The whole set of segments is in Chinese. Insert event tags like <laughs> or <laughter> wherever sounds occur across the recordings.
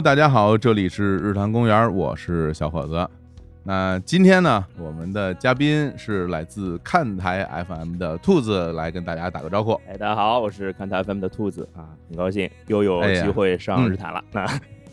Hello，大家好，这里是日坛公园，我是小伙子。那今天呢，我们的嘉宾是来自看台 FM 的兔子，来跟大家打个招呼。哎，大家好，我是看台 FM 的兔子啊，很高兴又有机会上日坛了。那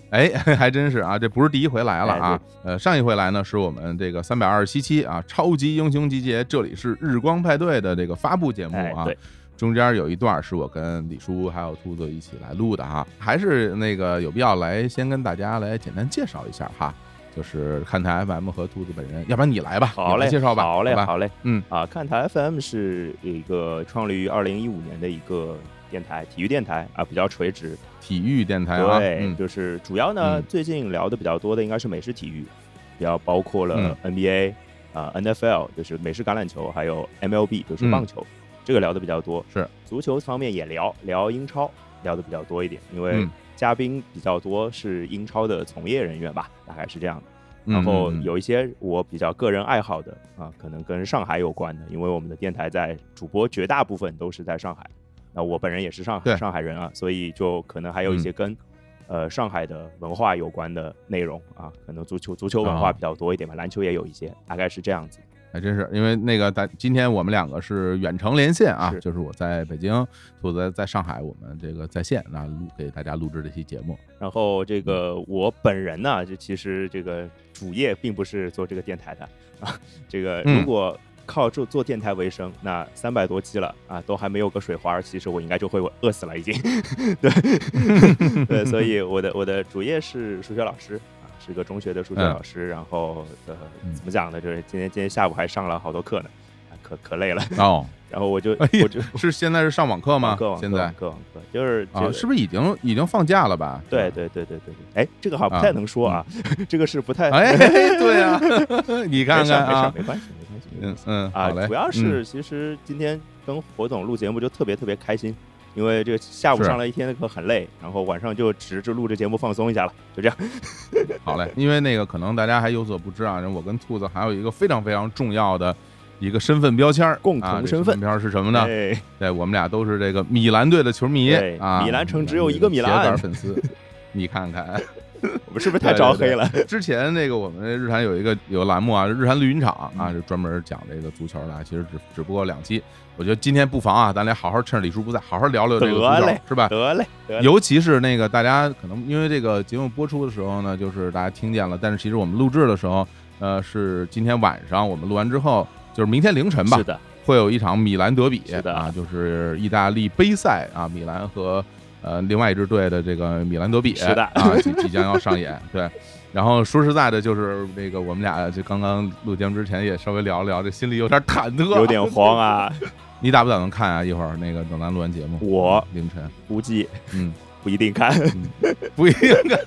哎，还真是啊，这不是第一回来了啊。呃，上一回来呢，是我们这个三百二十七期啊，超级英雄集结，这里是日光派对的这个发布节目啊。对。中间有一段是我跟李叔还有兔子一起来录的哈，还是那个有必要来先跟大家来简单介绍一下哈。就是看台 FM 和兔子本人，要不然你来吧，好嘞，介绍吧，好嘞，好嘞，嗯。啊，看台 FM 是一个创立于二零一五年的一个电台，体育电台啊，比较垂直，体育电台啊，对，就是主要呢，最近聊的比较多的应该是美式体育，比较包括了 NBA 啊，NFL 就是美式橄榄球，还有 MLB 就是棒球，这个聊的比较多，是足球方面也聊聊英超，聊的比较多一点，因为。嘉宾比较多是英超的从业人员吧，大概是这样的。然后有一些我比较个人爱好的啊，可能跟上海有关的，因为我们的电台在主播绝大部分都是在上海。那我本人也是上海上海人啊，所以就可能还有一些跟呃上海的文化有关的内容啊，可能足球足球文化比较多一点吧，篮球也有一些，大概是这样子。还真是，因为那个，咱今天我们两个是远程连线啊，就是我在北京，兔子在上海，我们这个在线那录给大家录制这期节目。然后这个我本人呢，就其实这个主业并不是做这个电台的 <laughs> 啊，这个如果靠做做电台为生，那三百多期了啊，都还没有个水花，其实我应该就会饿死了已经。<laughs> 对 <laughs> 对，所以我的我的主业是数学老师。是个中学的数学老师，然后呃，怎么讲呢？就是今天今天下午还上了好多课呢，可可累了哦。<laughs> 然后我就我就是现在是上网课吗？课网现在课网课就是啊，是不是已经已经放假了吧？对对对对对对。哎，这个好像不太能说啊，<laughs> 这个是不太 <laughs> 哎，对啊，你看看啊，没关系没关系，嗯嗯啊，主要是其实今天跟火总录节目就特别特别开心。因为这个下午上了一天的课很累，然后晚上就只是录这节目放松一下了，就这样。<laughs> 好嘞，因为那个可能大家还有所不知啊，我跟兔子还有一个非常非常重要的一个身份标签共同身份标签是什么呢？对，我们俩都是这个米兰队的球迷啊，米兰城只有一个米兰粉丝，<laughs> 你看看。我们是不是 <laughs> 太招黑了？之前那个我们日坛有一个有个栏目啊，日坛绿茵场啊，就专门讲这个足球的。其实只只不过两期，我觉得今天不妨啊，咱俩好好趁着李叔不在，好好聊聊这个足球，是吧？得嘞，尤其是那个大家可能因为这个节目播出的时候呢，就是大家听见了，但是其实我们录制的时候，呃，是今天晚上我们录完之后，就是明天凌晨吧，是的，会有一场米兰德比，是的啊，就是意大利杯赛啊，米兰和。呃，另外一支队的这个米兰德比是的啊，即即将要上演。对，然后说实在的，就是那个我们俩就刚刚录节目之前也稍微聊了聊，这心里有点忐忑，有点慌啊。<laughs> 你打不打算看啊？一会儿那个等咱录完节目，我凌晨。估计，<laughs> 嗯，不一定看，不一定看，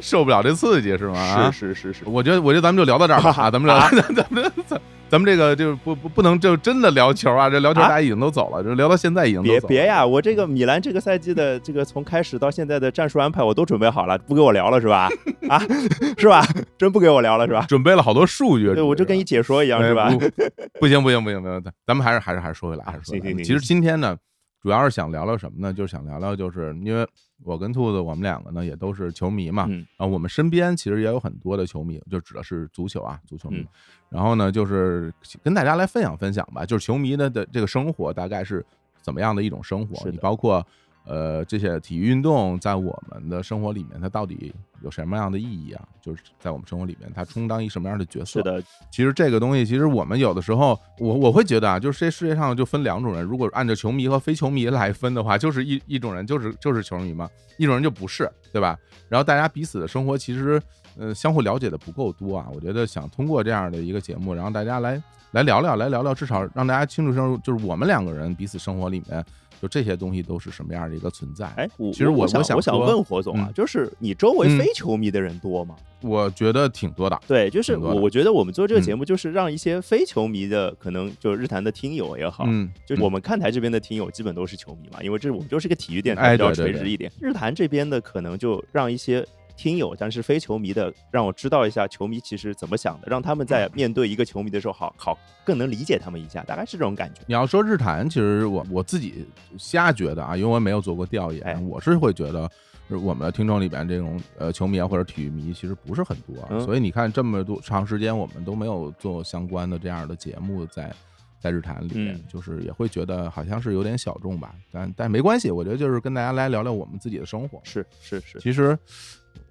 受不了这刺激是吗？是是是是，我觉得我觉得咱们就聊到这儿吧，啊，咱们聊，<laughs> 咱们咱。咱们这个就不不不能就真的聊球啊！这聊球大家已经都走了，就聊到现在已经别别呀！我这个米兰这个赛季的这个从开始到现在的战术安排我都准备好了，不给我聊了是吧？啊，<laughs> 是吧？真不给我聊了是吧？准备了好多数据，对我就跟你解说一样是吧？<laughs> 不行不行不行不行，咱们还是还是还是说回来，还是说行行行。其实今天呢，主要是想聊聊什么呢？就是想聊聊，就是因为我跟兔子我们两个呢也都是球迷嘛，啊，我们身边其实也有很多的球迷，就指的是足球啊，足球迷。然后呢，就是跟大家来分享分享吧，就是球迷的的这个生活大概是怎么样的一种生活？你包括呃这些体育运动在我们的生活里面，它到底有什么样的意义啊？就是在我们生活里面，它充当一什么样的角色？是的，其实这个东西，其实我们有的时候，我我会觉得啊，就是这世界上就分两种人，如果按照球迷和非球迷来分的话，就是一一种人就是就是球迷嘛，一种人就不是，对吧？然后大家彼此的生活其实。呃，相互了解的不够多啊，我觉得想通过这样的一个节目，然后大家来来聊聊，来聊聊，至少让大家清楚清楚，就是我们两个人彼此生活里面，就这些东西都是什么样的一个存在。哎，其实我想我想问火总啊，就是你周围非球迷的人多吗？我觉得挺多的。对，就是我我觉得我们做这个节目，就是让一些非球迷的，可能就日坛的听友也好，嗯，就我们看台这边的听友基本都是球迷嘛，因为这我们就是个体育电台，比较垂直一点。日坛这边的可能就让一些。听友，但是非球迷的，让我知道一下球迷其实怎么想的，让他们在面对一个球迷的时候，好好更能理解他们一下，大概是这种感觉。你要说日坛，其实我我自己瞎觉得啊，因为我没有做过调研，我是会觉得我们的听众里边这种呃球迷啊或者体育迷其实不是很多，所以你看这么多长时间我们都没有做相关的这样的节目在。在日坛里面，就是也会觉得好像是有点小众吧，但但没关系，我觉得就是跟大家来聊聊我们自己的生活。是是是，其实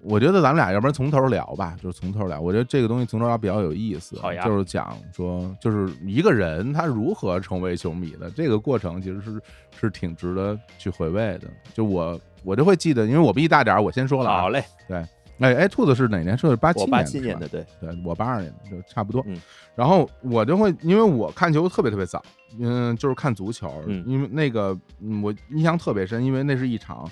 我觉得咱们俩要不然从头聊吧，就是从头聊。我觉得这个东西从头聊比较有意思。好呀，就是讲说，就是一个人他如何成为球迷的这个过程，其实是是挺值得去回味的。就我我就会记得，因为我比你大点儿，我先说了。好嘞，对。哎哎，兔子是哪年？是八七年，八七年的，对对，我八二年的，就差不多。然后我就会，因为我看球特别特别早，嗯，就是看足球，因为那个我印象特别深，因为那是一场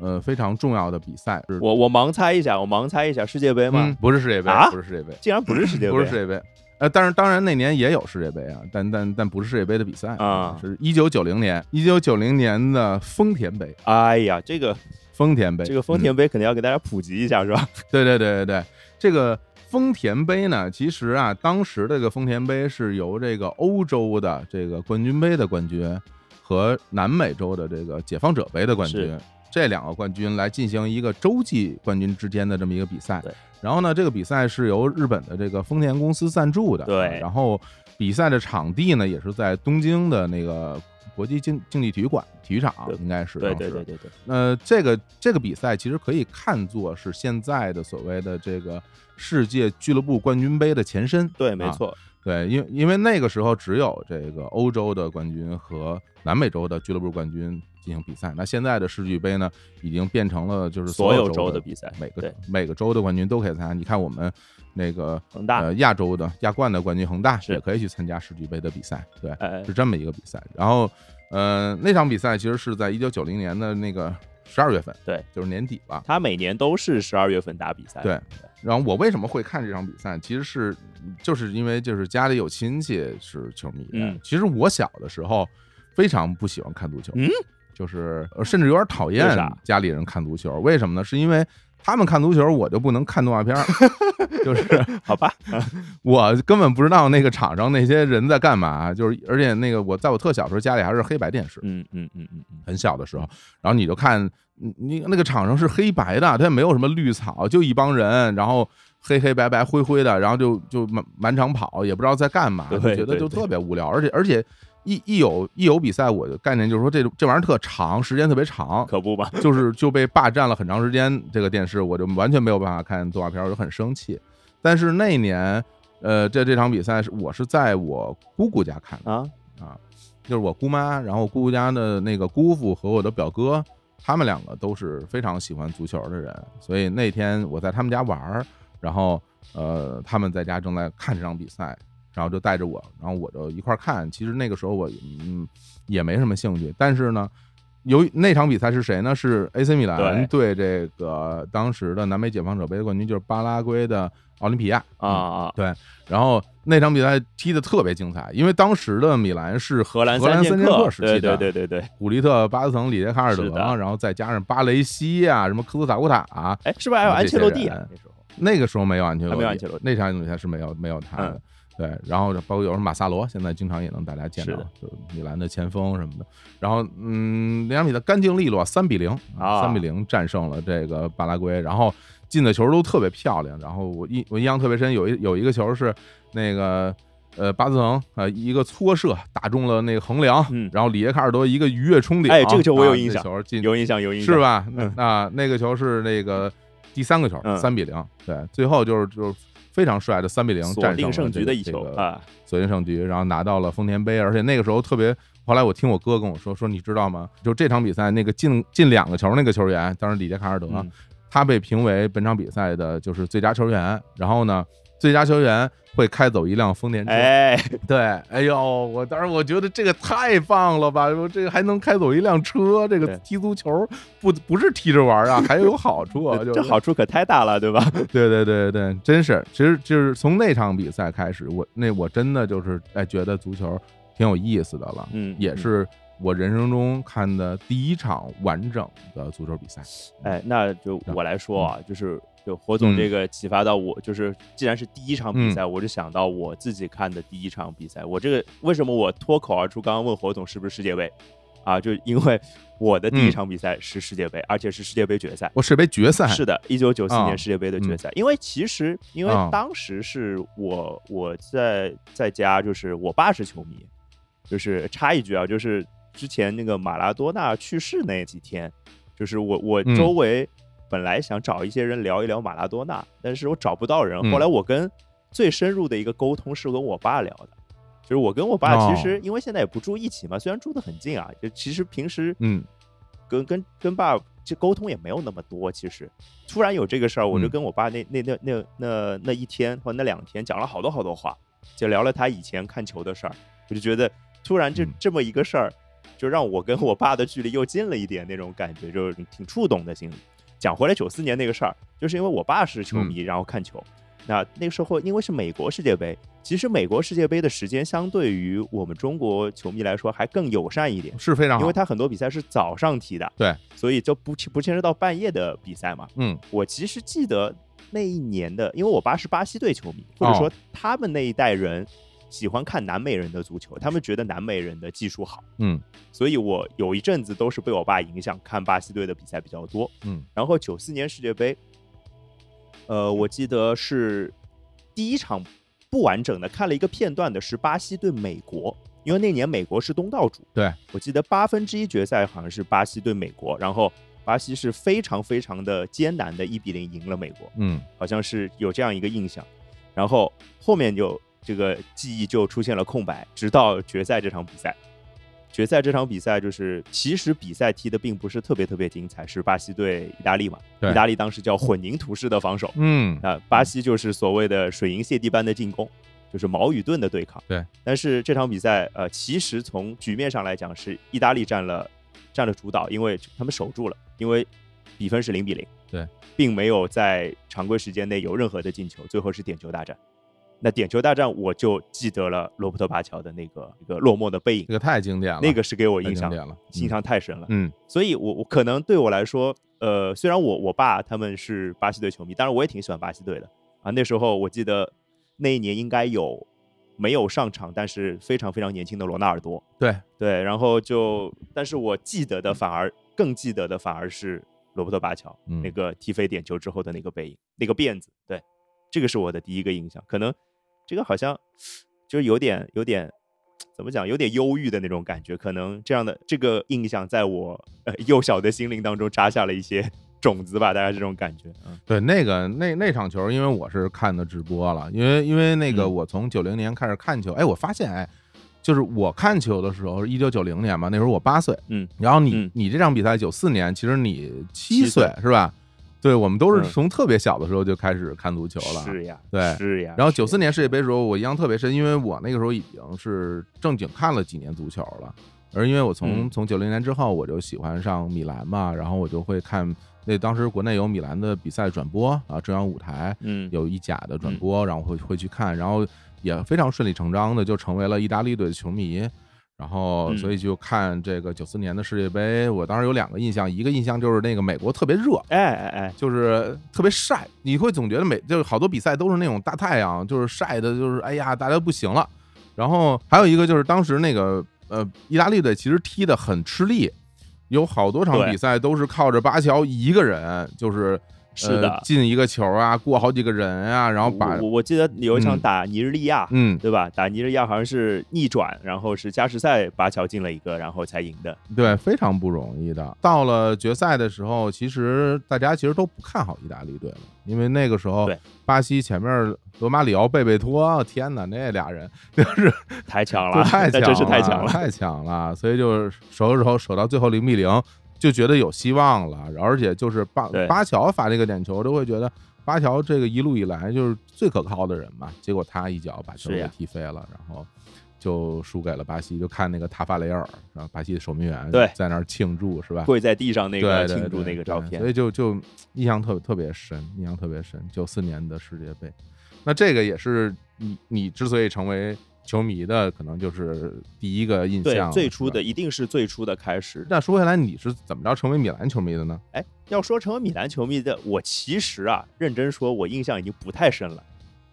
呃非常重要的比赛。我我盲猜一下，我盲猜一下，世界杯吗？不是世界杯啊，不是世界杯，竟然不是世界杯，不是世界杯。呃，但是当然那年也有世界杯啊，但但但不是世界杯的比赛啊，是一九九零年，一九九零年的丰田杯。哎呀，这个。丰田杯，这个丰田杯肯定要给大家普及一下，是吧？对对对对对，这个丰田杯呢，其实啊，当时这个丰田杯是由这个欧洲的这个冠军杯的冠军和南美洲的这个解放者杯的冠军这两个冠军来进行一个洲际冠军之间的这么一个比赛。对。然后呢，这个比赛是由日本的这个丰田公司赞助的。对。然后比赛的场地呢，也是在东京的那个。国际竞竞技体育馆体育场应该是对对对对对。那这个这个比赛其实可以看作是现在的所谓的这个世界俱乐部冠军杯的前身。对，没错。对，因因为那个时候只有这个欧洲的冠军和南美洲的俱乐部冠军进行比赛。那现在的世俱杯呢，已经变成了就是所有州的比赛，每个每个州的冠军都可以参加。你看我们那个恒大，呃，亚洲的亚冠的冠军恒大也可以去参加世俱杯的比赛。对，是这么一个比赛。然后。呃，那场比赛其实是在一九九零年的那个十二月份，对，就是年底了。他每年都是十二月份打比赛。对，然后我为什么会看这场比赛？其实是就是因为就是家里有亲戚是球迷。嗯，其实我小的时候非常不喜欢看足球，嗯，就是甚至有点讨厌家里人看足球。为什么呢？是因为。他们看足球，我就不能看动画片儿，<laughs> 就是好吧，<laughs> 我根本不知道那个场上那些人在干嘛。就是而且那个我在我特小时候家里还是黑白电视，嗯嗯嗯嗯很小的时候，然后你就看你那个场上是黑白的，它也没有什么绿草，就一帮人，然后黑黑白白灰灰的，然后就就满满场跑，也不知道在干嘛，觉得就特别无聊，而且而且。一一有一有比赛，我的概念就是说，这这玩意儿特长，时间特别长，可不吧？就是就被霸占了很长时间，这个电视我就完全没有办法看动画片，我就很生气。但是那年，呃，这这场比赛是我是在我姑姑家看的啊啊，就是我姑妈，然后姑姑家的那个姑父和我的表哥，他们两个都是非常喜欢足球的人，所以那天我在他们家玩儿，然后呃，他们在家正在看这场比赛。然后就带着我，然后我就一块看。其实那个时候我嗯也没什么兴趣，但是呢，由于那场比赛是谁呢？是 AC 米兰对这个当时的南美解放者杯冠军，就是巴拉圭的奥林匹亚啊啊！对，然后那场比赛踢得特别精彩，因为当时的米兰是荷兰荷兰三剑客时期的，对对对对对，古利特、巴斯滕、里杰卡尔德，然后再加上巴雷西啊，什么科斯塔库塔，啊哎，是不是还有安切洛蒂啊？那时候那个时候没有安切洛蒂，没有安切洛蒂，那场比赛是没有没有他的。对，然后包括有什么马萨罗，现在经常也能大家见到，就米兰的前锋什么的。然后，嗯，那场比赛干净利落，三比零啊，三比零战胜了这个巴拉圭。然后进的球都特别漂亮。然后我印我印象特别深，有一有一个球是那个呃巴兹滕啊一个搓射打中了那个横梁，然后里耶卡尔多一个鱼跃冲顶，哎，这个球我有印象，球进有印象有印象是吧？那那个球是那个第三个球，三比零。对，最后就是就是。非常帅的三比零战胜胜局的一球啊，锁定胜局，然后拿到了丰田杯，而且那个时候特别。后来我听我哥跟我说，说你知道吗？就这场比赛那个进进两个球那个球员，当时里杰卡尔德，他被评为本场比赛的就是最佳球员。然后呢？最佳球员会开走一辆丰田车，哎，对，哎呦，我当时我觉得这个太棒了吧，我这个还能开走一辆车，这个踢足球不不是踢着玩啊，<laughs> 还有好处啊，这好处可太大了，对吧？<laughs> 对对对对，真是，其实就是从那场比赛开始，我那我真的就是哎觉得足球挺有意思的了，嗯，也是我人生中看的第一场完整的足球比赛。哎，那就我来说啊，就是就火总这个启发到我，就是既然是第一场比赛，我就想到我自己看的第一场比赛。我这个为什么我脱口而出刚刚问火总是不是世界杯？啊，就因为 <laughs> 我的第一场比赛是世界杯，而且是世界杯决赛。我世界杯决赛是的，一九九四年世界杯的决赛。因为其实，因为当时是我我在在家，就是我爸是球迷。就是插一句啊，就是之前那个马拉多纳去世那几天，就是我我周围本来想找一些人聊一聊马拉多纳，但是我找不到人。后来我跟最深入的一个沟通是跟我爸聊的。就是我跟我爸其实因为现在也不住一起嘛，虽然住得很近啊，就其实平时嗯，跟跟跟爸这沟通也没有那么多。其实突然有这个事儿，我就跟我爸那那那那那那一天或那两天讲了好多好多话，就聊了他以前看球的事儿。我就觉得突然就这么一个事儿，就让我跟我爸的距离又近了一点，那种感觉就是挺触动的心里。讲回来九四年那个事儿，就是因为我爸是球迷，然后看球。那那个时候，因为是美国世界杯，其实美国世界杯的时间相对于我们中国球迷来说还更友善一点，是非常好，因为他很多比赛是早上踢的，对，所以就不不牵涉到半夜的比赛嘛。嗯，我其实记得那一年的，因为我爸是巴西队球迷，或者说他们那一代人喜欢看南美人的足球，他们觉得南美人的技术好，嗯，所以我有一阵子都是被我爸影响看巴西队的比赛比较多，嗯，然后九四年世界杯。呃，我记得是第一场不完整的看了一个片段的，是巴西对美国，因为那年美国是东道主。对，我记得八分之一决赛好像是巴西对美国，然后巴西是非常非常的艰难的一比零赢了美国。嗯，好像是有这样一个印象，然后后面就这个记忆就出现了空白，直到决赛这场比赛。决赛这场比赛就是，其实比赛踢的并不是特别特别精彩，是巴西对意大利嘛？意大利当时叫混凝土式的防守，嗯，啊巴西就是所谓的水银泻地般的进攻，就是矛与盾的对抗。对，但是这场比赛，呃，其实从局面上来讲是意大利占了占了主导，因为他们守住了，因为比分是零比零，对，并没有在常规时间内有任何的进球，最后是点球大战。那点球大战，我就记得了罗伯特巴乔的那个一个落寞的背影，那个太经典了，那个是给我印象了，印象太深了。嗯，所以我我可能对我来说，呃，虽然我我爸他们是巴西队球迷，当然我也挺喜欢巴西队的啊。那时候我记得那一年应该有没有上场，但是非常非常年轻的罗纳尔多，对对，然后就，但是我记得的反而更记得的反而是罗伯特巴乔那个踢飞点球之后的那个背影，那个辫子，对，这个是我的第一个印象，可能。这个好像就是有点有点怎么讲，有点忧郁的那种感觉。可能这样的这个印象在我呃幼小的心灵当中扎下了一些 <laughs> 种子吧，大概这种感觉。嗯，对，那个那那场球，因为我是看的直播了，因为因为那个我从九零年开始看球，哎，我发现哎，就是我看球的时候，一九九零年嘛，那时候我八岁，嗯，然后你你这场比赛九四年，其实你七岁是吧？对，我们都是从特别小的时候就开始看足球了。是呀，对，是呀。然后九四年世界杯的时候，我印象特别深，因为我那个时候已经是正经看了几年足球了。而因为我从从九零年之后，我就喜欢上米兰嘛，然后我就会看那当时国内有米兰的比赛转播啊，中央舞台嗯有一甲的转播，然后会会去看，然后也非常顺理成章的就成为了意大利队的球迷。然后，所以就看这个九四年的世界杯，我当时有两个印象，一个印象就是那个美国特别热，哎哎哎，就是特别晒，你会总觉得美就是好多比赛都是那种大太阳，就是晒的，就是哎呀，大家不行了。然后还有一个就是当时那个呃，意大利队其实踢得很吃力，有好多场比赛都是靠着巴乔一个人，就是。是的，进一个球啊，过好几个人啊，然后把我我记得有一场打尼日利亚，嗯，对吧？打尼日利亚好像是逆转，然后是加时赛巴乔进了一个，然后才赢的。对，非常不容易的。到了决赛的时候，其实大家其实都不看好意大利队了，因为那个时候巴西前面罗马里奥、贝贝托，天哪，那俩人 <laughs> 就是太强了，太强了，真是太强了，太强了。所以就是守守守守到最后零比零。就觉得有希望了，而且就是巴巴乔发这个点球，都会觉得巴乔这个一路以来就是最可靠的人嘛。结果他一脚把球给踢飞了，然后就输给了巴西。就看那个塔法雷尔，然后巴西的守门员在那儿庆祝，是吧？跪在地上那个庆祝那个照片，所以就就印象特特别深，印象特别深。九四年的世界杯，那这个也是你你之所以成为球迷的，可能就是第一个印象。最初的一定是最初的开始。那说回来，你是怎么着成为米兰球迷的呢？哎，要说成为米兰球迷的，我其实啊，认真说，我印象已经不太深了，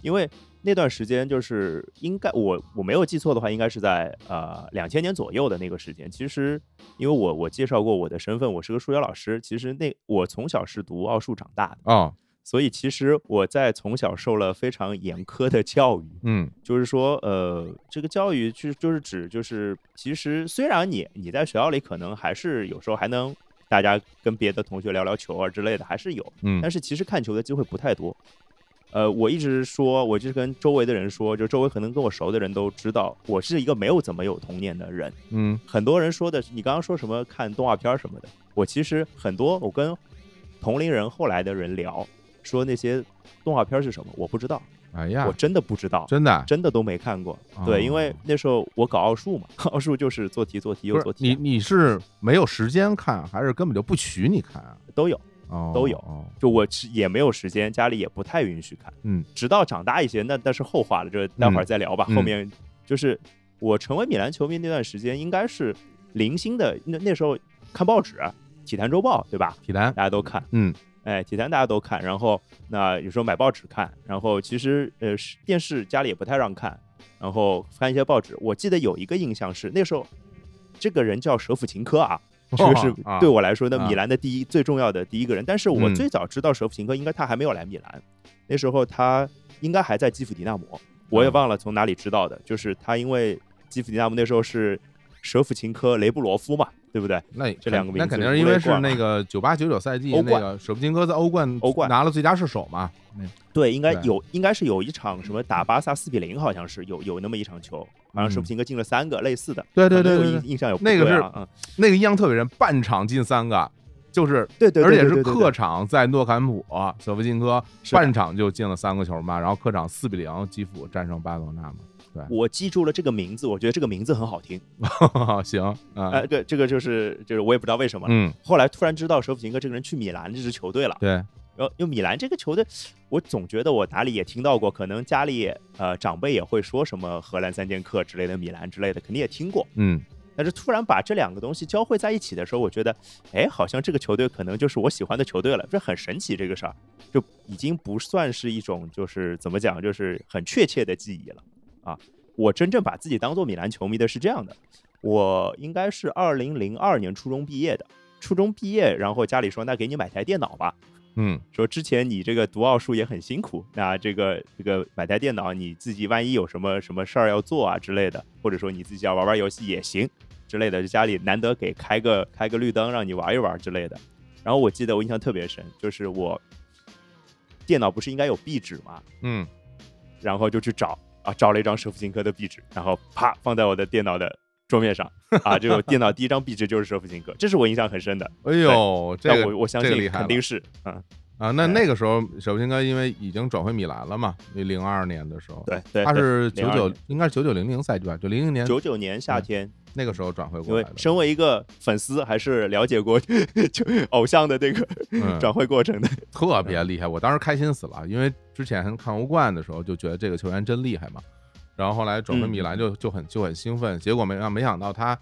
因为那段时间就是应该我我没有记错的话，应该是在呃两千年左右的那个时间。其实，因为我我介绍过我的身份，我是个数学老师。其实那我从小是读奥数长大的啊。所以其实我在从小受了非常严苛的教育，嗯，就是说，呃，这个教育就就是指就是，其实虽然你你在学校里可能还是有时候还能大家跟别的同学聊聊球啊之类的，还是有，嗯，但是其实看球的机会不太多。呃，我一直说，我就是跟周围的人说，就周围可能跟我熟的人都知道，我是一个没有怎么有童年的人，嗯，很多人说的，你刚刚说什么看动画片什么的，我其实很多我跟同龄人后来的人聊。说那些动画片是什么？我不知道。哎呀，我真的不知道，真的真的都没看过。对，因为那时候我搞奥数嘛，<laughs> 奥数就是做题做题又做题。你你是没有时间看，还是根本就不许你看啊？都有，都有。就我也没有时间，家里也不太允许看。嗯，直到长大一些，那那是后话了，这待会儿再聊吧。后面就是我成为米兰球迷那段时间，应该是零星的。那那时候看报纸，《体坛周报》，对吧？体坛大家都看。嗯。哎，体坛大家都看，然后那有时候买报纸看，然后其实呃电视家里也不太让看，然后翻一些报纸。我记得有一个印象是那时候，这个人叫舍甫琴科啊，这个是对我来说那米兰的第一最重要的第一个人。但是我最早知道舍甫琴科，应该他还没有来米兰，那时候他应该还在基辅迪纳摩，我也忘了从哪里知道的，就是他因为基辅迪纳摩那时候是舍甫琴科雷布罗夫嘛。对不对？那这两个名字，那肯定是因为是那个九八九九赛季那个舍甫琴科在欧冠欧冠拿了最佳射手嘛？对，应该有，应该是有一场什么打巴萨四比零，好像是有有那么一场球，好像舍甫琴科进了三个类似的。对对对，印印象有那个是嗯，那个印象特别深，半场进三个，就是对对，而且是客场在诺坎普，舍甫琴科半场就进了三个球嘛，然后客场四比零基辅战胜巴塞罗那嘛。我记住了这个名字，我觉得这个名字很好听。<laughs> 行啊，这个这个就是就是我也不知道为什么。嗯，后来突然知道舍甫琴科这个人去米兰这支球队了。对，然后因为米兰这个球队，我总觉得我哪里也听到过，可能家里呃长辈也会说什么荷兰三剑客之类的，米兰之类的，肯定也听过。嗯，但是突然把这两个东西交汇在一起的时候，我觉得，哎，好像这个球队可能就是我喜欢的球队了，这很神奇。这个事儿就已经不算是一种就是怎么讲，就是很确切的记忆了啊。我真正把自己当做米兰球迷的是这样的，我应该是二零零二年初中毕业的，初中毕业，然后家里说那给你买台电脑吧，嗯，说之前你这个读奥数也很辛苦，那这个这个买台电脑，你自己万一有什么什么事儿要做啊之类的，或者说你自己要玩玩游戏也行之类的，就家里难得给开个开个绿灯让你玩一玩之类的。然后我记得我印象特别深，就是我电脑不是应该有壁纸吗？嗯，然后就去找。啊，找了一张舍甫琴科的壁纸，然后啪放在我的电脑的桌面上。啊，这个电脑第一张壁纸就是舍甫琴科，这是我印象很深的。哎呦，这个我我相信肯定是啊啊。那那个时候舍甫琴科因为已经转回米兰了嘛，那零二年的时候，对对，他是九九，应该是九九零零赛季吧，就零零年，九九年夏天。那个时候转会过来，因为身为一个粉丝，还是了解过 <laughs> 就偶像的这个转会过程的，特别厉害。我当时开心死了，因为之前看欧冠的时候就觉得这个球员真厉害嘛。然后后来转会米兰就就很就很兴奋，结果没让没想到他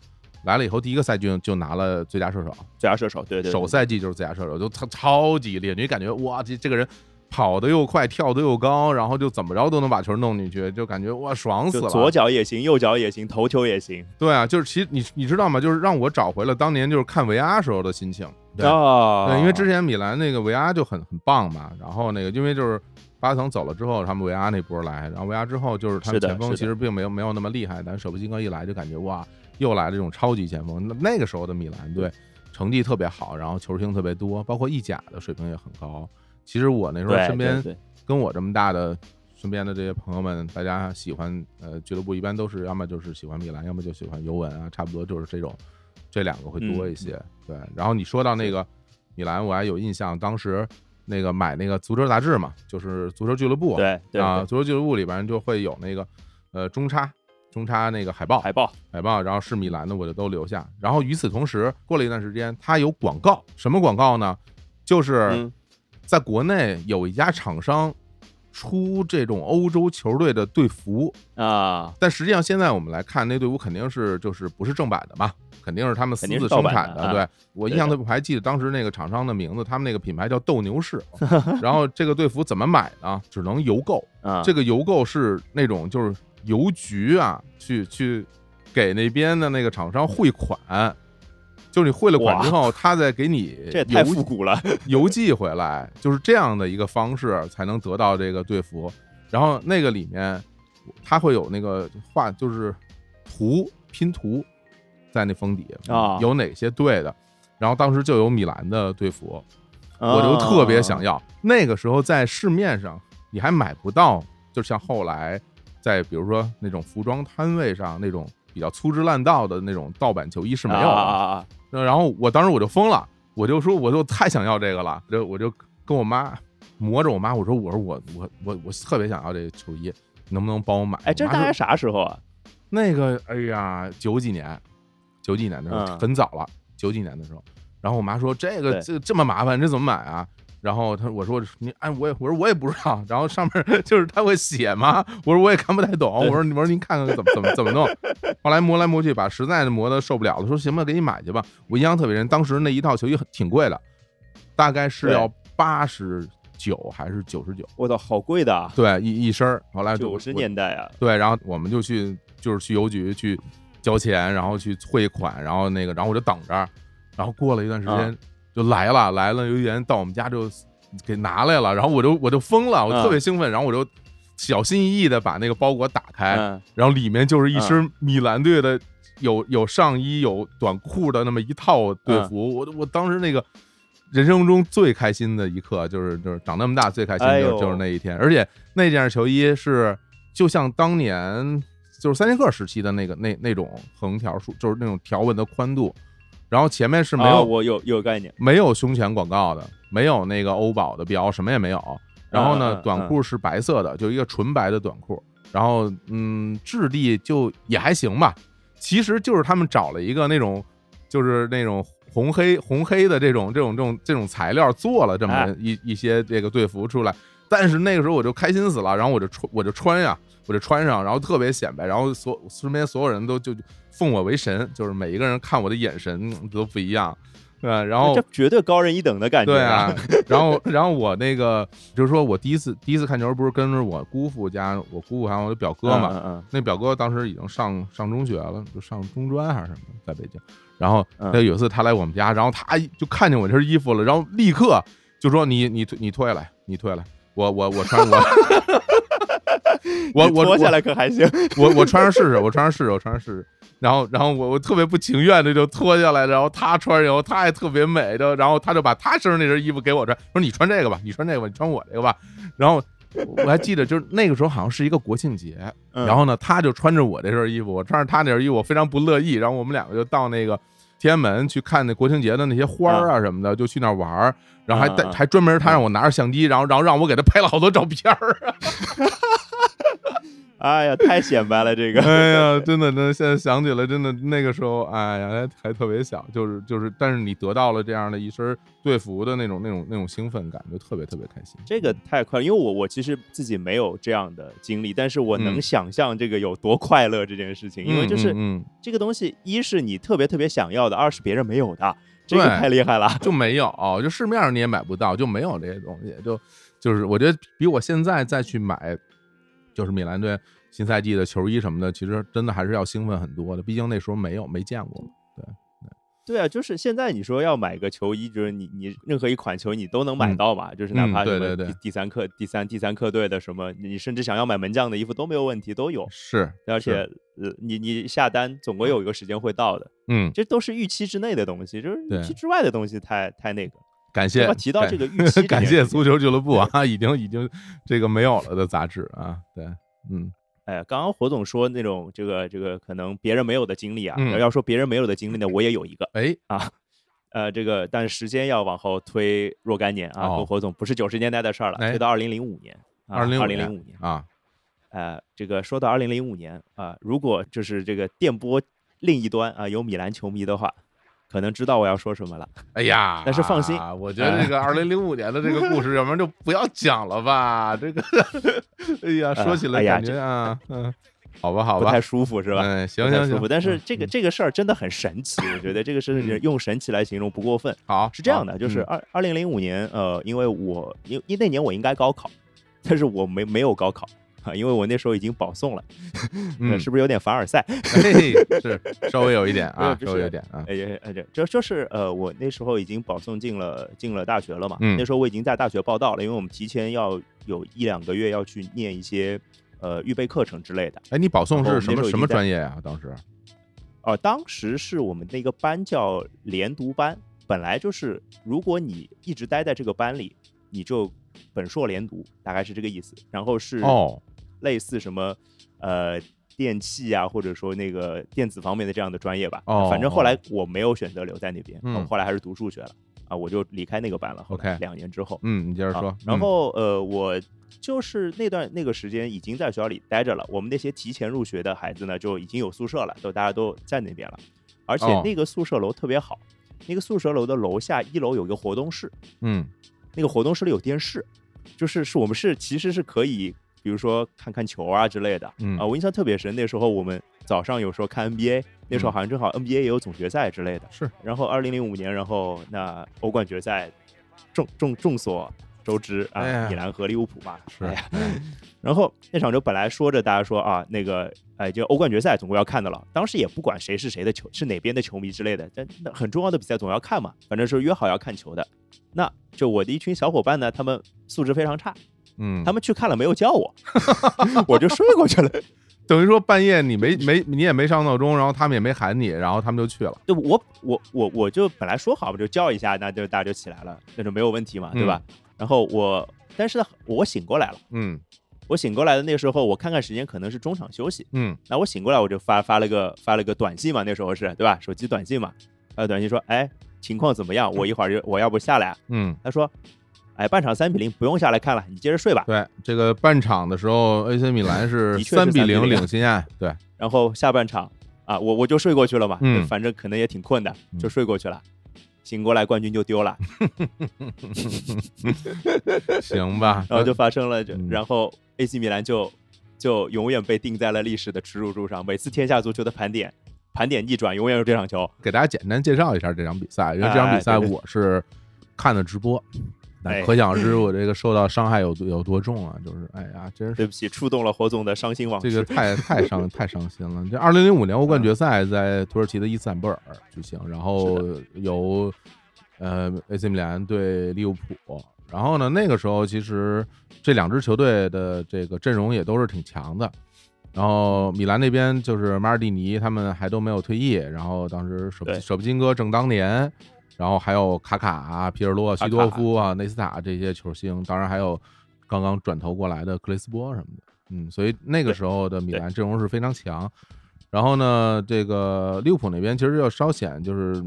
来了以后，第一个赛季就拿了最佳射手，最佳射手，对对，首赛季就是最佳射手，就超超级厉害，你感觉哇，这这个人。跑得又快，跳得又高，然后就怎么着都能把球弄进去，就感觉哇，爽死了！左脚也行，右脚也行，头球也行。对啊，就是其实你你知道吗？就是让我找回了当年就是看维阿时候的心情啊。对，因为之前米兰那个维阿就很很棒嘛，然后那个因为就是巴层走了之后，他们维阿那波来，然后维阿之后就是他们前锋其实并没有没有那么厉害，但舍甫琴科一来就感觉哇，又来了这种超级前锋。那那个时候的米兰队成绩特别好，然后球星特别多，包括意甲的水平也很高。其实我那时候身边。跟我这么大的身边的这些朋友们，大家喜欢呃俱乐部，一般都是要么就是喜欢米兰，要么就喜欢尤文啊，差不多就是这种，这两个会多一些。对，然后你说到那个米兰，我还有印象，当时那个买那个足球杂志嘛，就是足球俱乐部，对啊，足球俱乐部里边就会有那个呃中差中插那个海报，海报海报，然后是米兰的我就都留下。然后与此同时，过了一段时间，它有广告，什么广告呢？就是在国内有一家厂商。出这种欧洲球队的队服啊。但实际上现在我们来看，那队服肯定是就是不是正版的嘛，肯定是他们私自生产的。对我印象特别还记得当时那个厂商的名字，他们那个品牌叫斗牛士。<laughs> 然后这个队服怎么买呢？只能邮购啊。这个邮购是那种就是邮局啊，去去给那边的那个厂商汇款。就是你汇了款之后，他再给你 <laughs> 这也太复古了，<laughs> 邮寄回来，就是这样的一个方式才能得到这个队服。然后那个里面，它会有那个画，就是图拼图在那封底啊，有哪些队的。然后当时就有米兰的队服，我就特别想要。那个时候在市面上你还买不到，就像后来在比如说那种服装摊位上那种比较粗制滥造的那种盗版球衣是没有的。然后我当时我就疯了，我就说我就太想要这个了，就我就跟我妈磨着我妈，我说我说我我我我特别想要这个球衣，能不能帮我买？哎，这大概啥时候啊？那个哎呀，九几年，九几年的时候很早了，九几年的时候。然后我妈说这个这这么麻烦，这怎么买啊？然后他我说你哎我也我说我也不知道，然后上面 <laughs> 就是他会写吗？我说我也看不太懂，我说我说您看看怎么怎么怎么弄。后来磨来磨去，把实在是磨的受不了了，说行吧，给你买去吧。我印象特别深，当时那一套球衣很挺贵的，大概是要八十九还是九十九？我操，好贵的！对，一一身。后来九十年代啊，对，然后我们就去就是去邮局去交钱，然后去汇款，然后那个然后我就等着，然后过了一段时间。就来了，来了，邮员到我们家就给拿来了，然后我就我就疯了，我特别兴奋，然后我就小心翼翼的把那个包裹打开，然后里面就是一身米兰队的有有上衣有短裤的那么一套队服，我我当时那个人生中最开心的一刻就是就是长那么大最开心就就是那一天，而且那件球衣是就像当年就是三剑客时期的那个那那种横条竖，就是那种条纹的宽度。然后前面是没有我有有概念，没有胸前广告的，没有那个欧宝的标，什么也没有。然后呢，短裤是白色的，就一个纯白的短裤。然后嗯，质地就也还行吧。其实就是他们找了一个那种，就是那种红黑红黑的这种这种这种这种材料做了这么一一些这个队服出来。但是那个时候我就开心死了，然后我就穿我就穿呀，我就穿上，然后特别显摆，然后所身边所有人都就。奉我为神，就是每一个人看我的眼神都不一样，对然后这绝对高人一等的感觉。对啊，<laughs> 然后然后我那个就是说我第一次第一次看球，不是跟着我姑父家，我姑父还有我的表哥嘛。嗯嗯。那表哥当时已经上上中学了，就上中专还是什么，在北京。然后那有一次他来我们家，然后他就看见我这身衣服了，然后立刻就说：“你你你脱下来，你脱下来，我我我穿我。<laughs> ” <laughs> 我我脱下来可还行？我我穿上试试，我穿上试试，我穿上试试。然后然后我我特别不情愿的就脱下来，然后他穿上后他还特别美的，然后他就把他身上那身衣服给我穿，说你穿这个吧，你穿这个吧，你穿我这个吧。然后我还记得，就是那个时候好像是一个国庆节，然后呢，他就穿着我这身衣服，我穿着他那身衣服，我非常不乐意。然后我们两个就到那个天安门去看那国庆节的那些花儿啊什么的，就去那玩儿，然后还带还专门他让我拿着相机，然后然后让我给他拍了好多照片儿啊。<laughs> 哎呀，太显摆了这个！<laughs> 哎呀，真的，真的，现在想起来，真的那个时候，哎呀，还还特别小，就是就是，但是你得到了这样的一身队服的那种那种那种兴奋感，就特别特别开心。这个太快了，因为我我其实自己没有这样的经历，但是我能想象这个有多快乐这件事情，因为就是这个东西，一是你特别特别想要的，二是别人没有的，这个太厉害了，<laughs> 就没有，就市面上你也买不到，就没有这些东西，就就是我觉得比我现在再去买。就是米兰队新赛季的球衣什么的，其实真的还是要兴奋很多的，毕竟那时候没有没见过。对对啊，就是现在你说要买个球衣，就是你你任何一款球你都能买到嘛，就是哪怕什么第第三客第三第三客队的什么，你甚至想要买门将的衣服都没有问题，都有。是，而且呃，你你下单总归有一个时间会到的。嗯，这都是预期之内的东西，就是预期之外的东西太太那个。感谢提到这个预期，<laughs> 感谢足球俱乐部啊，已经已经这个没有了的杂志啊，对。嗯，哎，刚刚火总说那种这个这个可能别人没有的经历啊，要说别人没有的经历呢，我也有一个，哎啊，呃，这个但时间要往后推若干年啊，跟火总不是九十年代的事儿了，推到二零零五年，二零零五年啊，呃，这个说到二零零五年啊，如果就是这个电波另一端啊有米兰球迷的话。可能知道我要说什么了。哎呀，但是放心，我觉得这个二零零五年的这个故事，<laughs> 要不然就不要讲了吧。这个，<laughs> 哎呀，说起来感觉啊，嗯。好吧，好吧，不太舒服是吧？嗯，行行行。但是这个这个事儿真的很神奇，我觉得这个是用神奇来形容不过分。好，是这样的，就是二二零零五年，呃，因为我因因那年我应该高考，但是我没没有高考啊，因为我那时候已经保送了，<laughs> 是不是有点凡尔赛？<laughs> <laughs> 是稍微有一点啊，稍微有点啊。哎哎，这，就就是呃，我那时候已经保送进了进了大学了嘛。那时候我已经在大学报到了，因为我们提前要有一两个月要去念一些。呃，预备课程之类的。哎，你保送是什么什么专业啊？当时？哦，当时是我们那个班叫连读班，本来就是如果你一直待在这个班里，你就本硕连读，大概是这个意思。然后是哦，类似什么呃电器啊，或者说那个电子方面的这样的专业吧。哦，反正后来我没有选择留在那边，后来还是读数学了啊，我就离开那个班了。OK，两年之后，嗯，你接着说。然后呃，我。就是那段那个时间已经在学校里待着了，我们那些提前入学的孩子呢，就已经有宿舍了，都大家都在那边了，而且那个宿舍楼特别好，那个宿舍楼的楼下一楼有一个活动室，嗯，那个活动室里有电视，就是是我们是其实是可以，比如说看看球啊之类的，啊，我印象特别深，那时候我们早上有时候看 NBA，那时候好像正好 NBA 也有总决赛之类的，是，然后二零零五年，然后那欧冠决赛，众众众所。周知啊，米兰和利物浦嘛，是呀。<laughs> 然后那场就本来说着大家说啊，那个哎，就欧冠决赛总归要看的了。当时也不管谁是谁的球，是哪边的球迷之类的，但那很重要的比赛总要看嘛。反正是约好要看球的。那就我的一群小伙伴呢，他们素质非常差，嗯，他们去看了没有叫我，<laughs> 我就睡过去了。等于说半夜你没没你也没上闹钟，然后他们也没喊你，然后他们就去了。对，我我我我就本来说好不就叫一下，那就大家就起来了，那就没有问题嘛，对吧？然后我，但是我醒过来了，嗯，我醒过来的那时候，我看看时间，可能是中场休息，嗯，那我醒过来，我就发发了个发了个短信嘛，那时候是对吧？手机短信嘛，发短信说，哎，情况怎么样？我一会儿就我要不下来？嗯，他说，哎，半场三比零，不用下来看了，你接着睡吧。对，这个半场的时候，AC 米兰是三比零领先啊，对，然后下半场啊，我我就睡过去了嘛，嗯，反正可能也挺困的，就睡过去了。醒过来，冠军就丢了，<laughs> 行吧，<laughs> 然后就发生了，就然后 AC 米兰就就永远被定在了历史的耻辱柱上。每次天下足球的盘点，盘点逆转，永远是这场球。给大家简单介绍一下这场比赛，因为这场比赛我是看的直播。可想而知，我这个受到伤害有有多重啊！就是，哎呀，真是对不起，触动了火总的伤心往事。这个太太伤太伤心了。这二零零五年欧冠决赛在土耳其的伊斯坦布尔举行，然后由呃 AC 米兰对利物浦。然后呢，那个时候其实这两支球队的这个阵容也都是挺强的。然后米兰那边就是马尔蒂尼他们还都没有退役，然后当时舍舍布金哥正当年。然后还有卡卡、皮尔洛、西多夫啊、内斯塔这些球星，当然还有刚刚转投过来的克雷斯波什么的，嗯，所以那个时候的米兰阵容是非常强。然后呢，这个利物浦那边其实要稍显，就是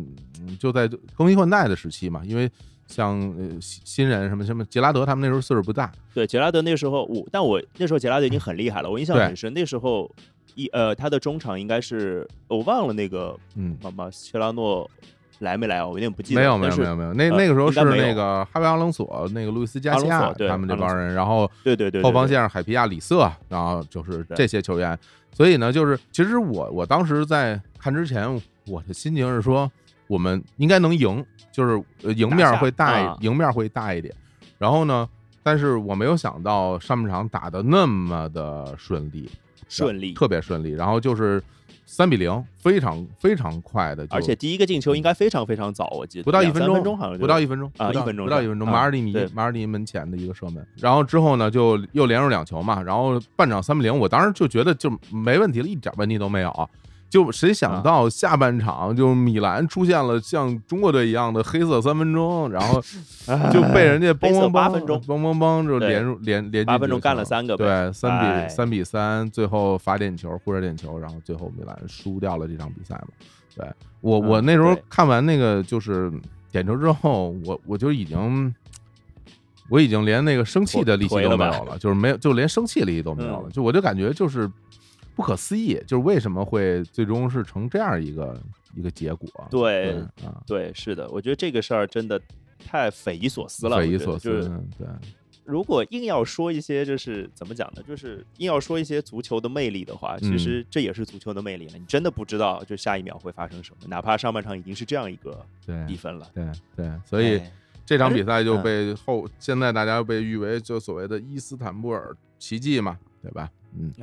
就在更新换代的时期嘛，因为像新新人什么什么杰拉德他们那时候岁数不大，对，杰拉德那时候我，但我那时候杰拉德已经很厉害了，我印象很深，那时候一呃他的中场应该是我忘了那个嗯，马马切拉诺。来没来我有点不记得。没有没有没有没有，那那个时候是那个哈维阿隆索、那个路易斯加西亚他们这帮人，然后对对对，后防线上海皮亚里瑟，然后就是这些球员。所以呢，就是其实我我当时在看之前，我的心情是说，我们应该能赢，就是赢面会大，赢面会大一点。然后呢，但是我没有想到上半场打的那么的顺利，顺利，特别顺利。然后就是。三比零，非常非常快的，而且第一个进球应该非常非常早，我记得不到一分钟，好像不到一分钟啊，一分钟不到一分钟，马尔蒂尼马尔蒂尼门前的一个射门，然后之后呢就又连入两球嘛，然后半场三比零，我当时就觉得就没问题了，一点问题都没有。就谁想到下半场就米兰出现了像中国队一样的黑色三分钟，然后 <laughs> 就被人家嘣嘣八分钟嘣嘣嘣就连入连连八分钟干了三个，对三比三比三，最后罚点球或者点球，然后最后米兰输掉了这场比赛嘛。对我我那时候看完那个就是点球之后，我我就已经我已经连那个生气的力气都没有了，就是没有就连生气力气都没有了，就我就感觉就是。不可思议，就是为什么会最终是成这样一个一个结果？对，啊，对，是的，我觉得这个事儿真的太匪夷所思了，匪夷所思，对。如果硬要说一些，就是怎么讲呢？就是硬要说一些足球的魅力的话，其实这也是足球的魅力了。你真的不知道，就下一秒会发生什么，哪怕上半场已经是这样一个比分了。对对，所以这场比赛就被后现在大家被誉为就所谓的伊斯坦布尔奇迹嘛，对吧？嗯，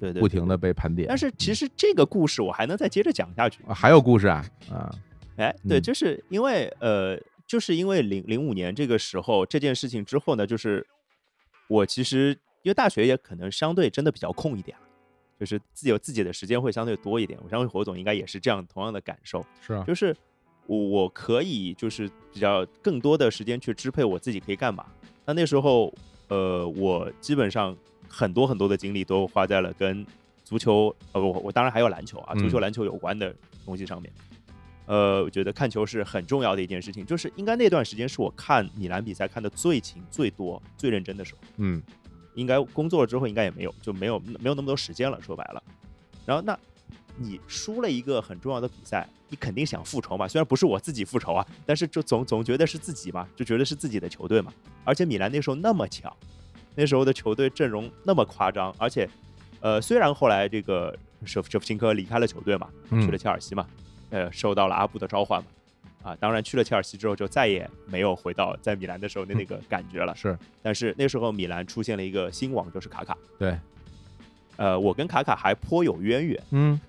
对对，不停的被盘点。但是其实这个故事我还能再接着讲下去。啊还有故事啊啊！<laughs> 哎，对，就是因为呃。就是因为零零五年这个时候这件事情之后呢，就是我其实因为大学也可能相对真的比较空一点就是自己有自己的时间会相对多一点。我相信火总应该也是这样同样的感受，是啊，就是我我可以就是比较更多的时间去支配我自己可以干嘛。那那时候呃，我基本上很多很多的精力都花在了跟足球呃我我当然还有篮球啊，足球篮球有关的东西上面。呃，我觉得看球是很重要的一件事情，就是应该那段时间是我看米兰比赛看的最勤、最多、最认真的时候。嗯，应该工作了之后应该也没有，就没有没有那么多时间了。说白了，然后那你输了一个很重要的比赛，你肯定想复仇嘛。虽然不是我自己复仇啊，但是就总总觉得是自己嘛，就觉得是自己的球队嘛。而且米兰那时候那么强，那时候的球队阵容那么夸张，而且呃，虽然后来这个舍舍甫琴科离开了球队嘛，去了切尔西嘛。呃，受到了阿布的召唤嘛，啊，当然去了切尔西之后就再也没有回到在米兰的时候的那个感觉了。是，但是那时候米兰出现了一个新王，就是卡卡。对，呃，我跟卡卡还颇有渊源。嗯，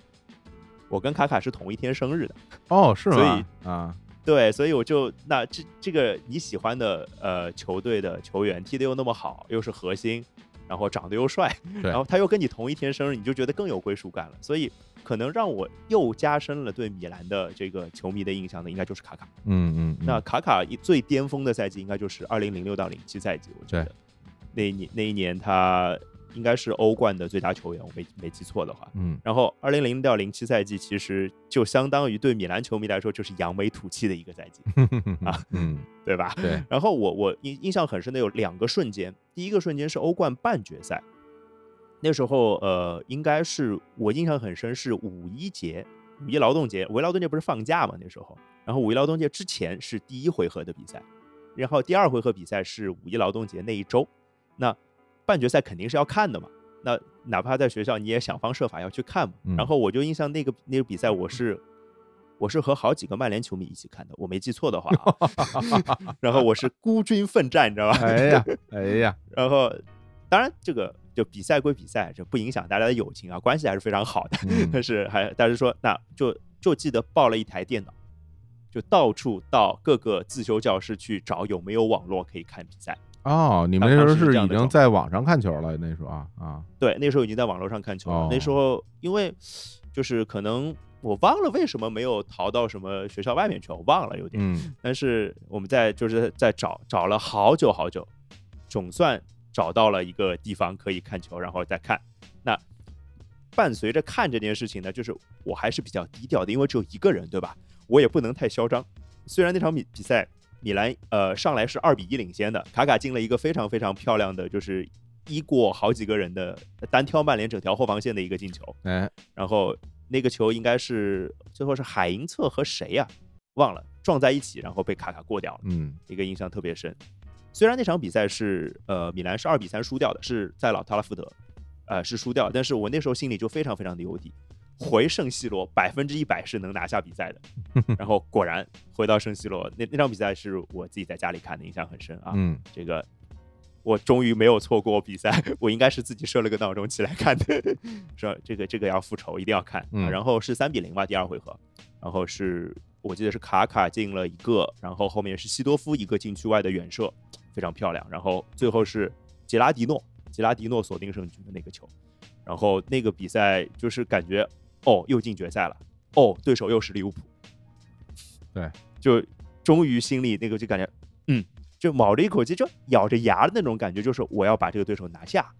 我跟卡卡是同一天生日的。哦，是吗？所以啊，对，所以我就那这这个你喜欢的呃球队的球员踢得又那么好，又是核心，然后长得又帅，然后他又跟你同一天生日，你就觉得更有归属感了。所以。可能让我又加深了对米兰的这个球迷的印象的，应该就是卡卡。嗯嗯。那卡卡最巅峰的赛季应该就是二零零六到零七赛季，我觉得那一年那一年他应该是欧冠的最佳球员，我没没记错的话。嗯。然后二零零到零七赛季其实就相当于对米兰球迷来说就是扬眉吐气的一个赛季 <laughs> 啊，嗯，对吧？对。然后我我印印象很深的有两个瞬间，第一个瞬间是欧冠半决赛。那时候，呃，应该是我印象很深，是五一节，五一劳动节，五一劳动节不是放假嘛？那时候，然后五一劳动节之前是第一回合的比赛，然后第二回合比赛是五一劳动节那一周，那半决赛肯定是要看的嘛，那哪怕在学校你也想方设法要去看嘛。然后我就印象那个那个比赛，我是我是和好几个曼联球迷一起看的，我没记错的话，<laughs> 然后我是孤军奋战，你知道吧？哎呀，<laughs> 哎呀，然后当然这个。就比赛归比赛，这不影响大家的友情啊，关系还是非常好的。但 <laughs> 是还，但是说，那就就记得抱了一台电脑，就到处到各个自修教室去找有没有网络可以看比赛。哦，你们那时候是已经在网上看球了？那时候啊啊，对，那时候已经在网络上看球了。那时候因为就是可能我忘了为什么没有逃到什么学校外面去，我忘了有点。嗯。但是我们在就是在找找了好久好久，总算。找到了一个地方可以看球，然后再看。那伴随着看这件事情呢，就是我还是比较低调的，因为只有一个人，对吧？我也不能太嚣张。虽然那场比比赛米兰呃上来是二比一领先的，卡卡进了一个非常非常漂亮的，就是一过好几个人的单挑曼联整条后防线的一个进球。哎，然后那个球应该是最后是海因策和谁呀？忘了撞在一起，然后被卡卡过掉了。嗯，一个印象特别深。虽然那场比赛是呃米兰是二比三输掉的，是在老特拉福德，呃是输掉，但是我那时候心里就非常非常的有底，回圣西罗百分之一百是能拿下比赛的。<laughs> 然后果然回到圣西罗，那那场比赛是我自己在家里看的，印象很深啊。嗯，这个我终于没有错过比赛，我应该是自己设了个闹钟起来看的，<laughs> 说这个这个要复仇，一定要看。然后是三比零吧，第二回合，然后是我记得是卡卡进了一个，然后后面是西多夫一个禁区外的远射。非常漂亮，然后最后是杰拉迪诺，杰拉迪诺锁定胜局的那个球，然后那个比赛就是感觉哦，又进决赛了，哦，对手又是利物浦，对，就终于心里那个就感觉，嗯，就卯着一口气，就咬着牙的那种感觉，就是我要把这个对手拿下。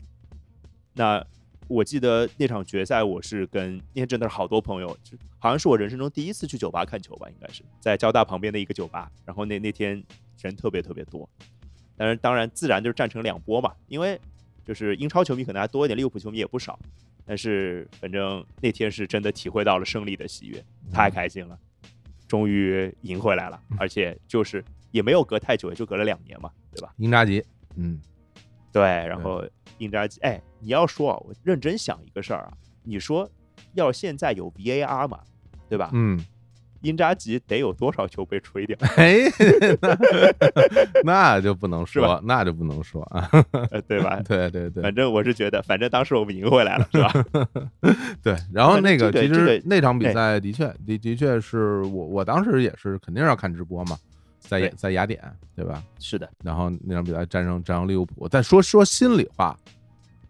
那我记得那场决赛，我是跟那天真的是好多朋友，就好像是我人生中第一次去酒吧看球吧，应该是在交大旁边的一个酒吧，然后那那天人特别特别多。但是当然，自然就是战成两波嘛，因为就是英超球迷可能还多一点，利物浦球迷也不少。但是反正那天是真的体会到了胜利的喜悦，太开心了，终于赢回来了，而且就是也没有隔太久，也就隔了两年嘛，对吧？英扎吉，嗯，对，然后英扎吉，哎，你要说，我认真想一个事儿啊，你说要现在有 VAR 嘛，对吧？嗯。英扎吉得有多少球被吹掉？哎，那就不能说，那就不能说啊，对吧？<laughs> 对对对，反正我是觉得，反正当时我们赢回来了，是吧？<laughs> 对，然后那个其实那场比赛的确的的确是我我当时也是肯定要看直播嘛，在在雅典，对吧？是的。然后那场比赛战胜战胜利物浦，但说说心里话，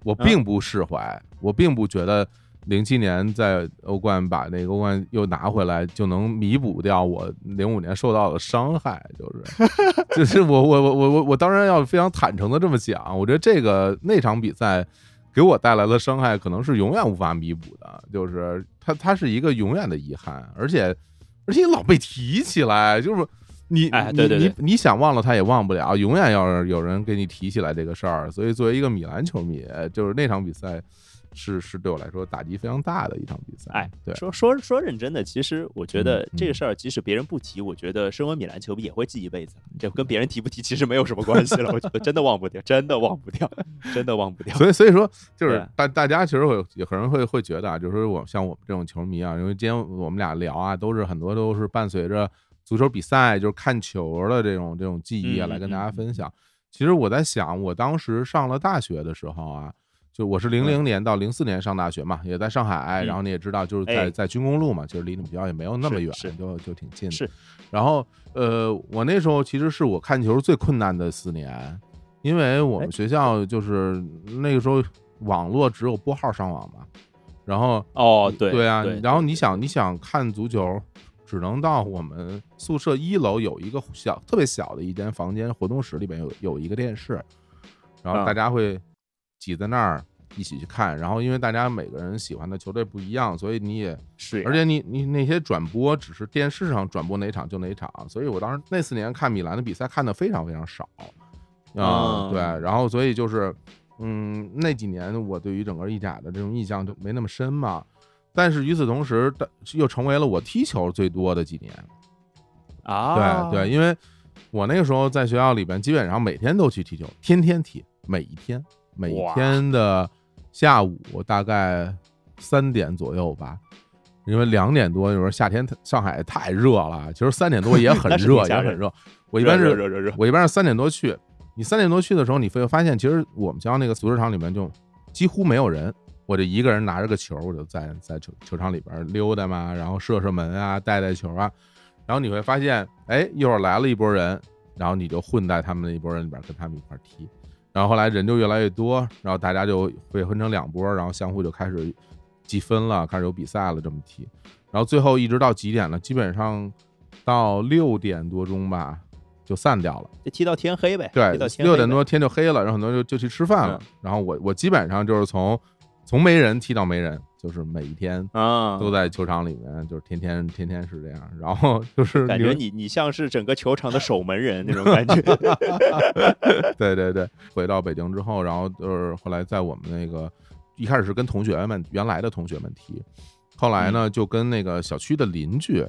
我并不释怀，我并不觉得。零七年在欧冠把那个欧冠又拿回来，就能弥补掉我零五年受到的伤害，就是，<laughs> 就是我我我我我我当然要非常坦诚的这么讲，我觉得这个那场比赛给我带来的伤害可能是永远无法弥补的，就是它它是一个永远的遗憾，而且而且老被提起来，就是你你你你想忘了他也忘不了，永远要有人给你提起来这个事儿，所以作为一个米兰球迷，就是那场比赛。是是对我来说打击非常大的一场比赛。哎，对，说说说认真的，其实我觉得这个事儿，即使别人不提，我觉得身为米兰球迷也会记一辈子。这跟别人提不提其实没有什么关系了。我觉得真的忘不掉，真的忘不掉，<laughs> 真的忘不掉。所以所以说，就是大大家其实会有可能会会觉得啊，就是我像我们这种球迷啊，因为今天我们俩聊啊，都是很多都是伴随着足球比赛，就是看球的这种这种记忆啊，来跟大家分享。其实我在想，我当时上了大学的时候啊。就我是零零年到零四年上大学嘛，也在上海，然后你也知道，就是在在军工路嘛，其实离你们学校也没有那么远，就就挺近的。是，然后呃，我那时候其实是我看球最困难的四年，因为我们。学校就是那个时候网络只有拨号上网嘛，然后哦对对啊，然后你想你想看足球，只能到我们宿舍一楼有一个小特别小的一间房间活动室里边有有一个电视，然后大家会。挤在那儿一起去看，然后因为大家每个人喜欢的球队不一样，所以你也是，而且你你那些转播只是电视上转播哪场就哪场，所以我当时那四年看米兰的比赛看的非常非常少。啊，对，然后所以就是嗯那几年我对于整个意甲的这种印象就没那么深嘛，但是与此同时，又成为了我踢球最多的几年啊，对对，因为我那个时候在学校里边基本上每天都去踢球，天天踢，每一天。每天的下午大概三点左右吧，因为两点多有时候夏天上海太热了，其实三点多也很热，<laughs> 也很热。我一般是热热热我一般是三点多去。你三点多去的时候，你会发现其实我们家那个足球场里面就几乎没有人，我就一个人拿着个球，我就在 <laughs> 在球球场里边溜达嘛，然后射射门啊，带带球啊。然后你会发现，哎，一会儿来了一波人，然后你就混在他们那一波人里边，跟他们一块踢。然后后来人就越来越多，然后大家就会分成两波，然后相互就开始积分了，开始有比赛了，这么踢。然后最后一直到几点呢？基本上到六点多钟吧，就散掉了。就踢到天黑呗。对，六点多天就黑了，然后很多人就就去吃饭了。然后我我基本上就是从从没人踢到没人。就是每一天啊都在球场里面，就是天天天天是这样，然后就是感觉你你像是整个球场的守门人那种感觉。<laughs> 对对对，回到北京之后，然后就是后来在我们那个一开始是跟同学们原来的同学们踢，后来呢就跟那个小区的邻居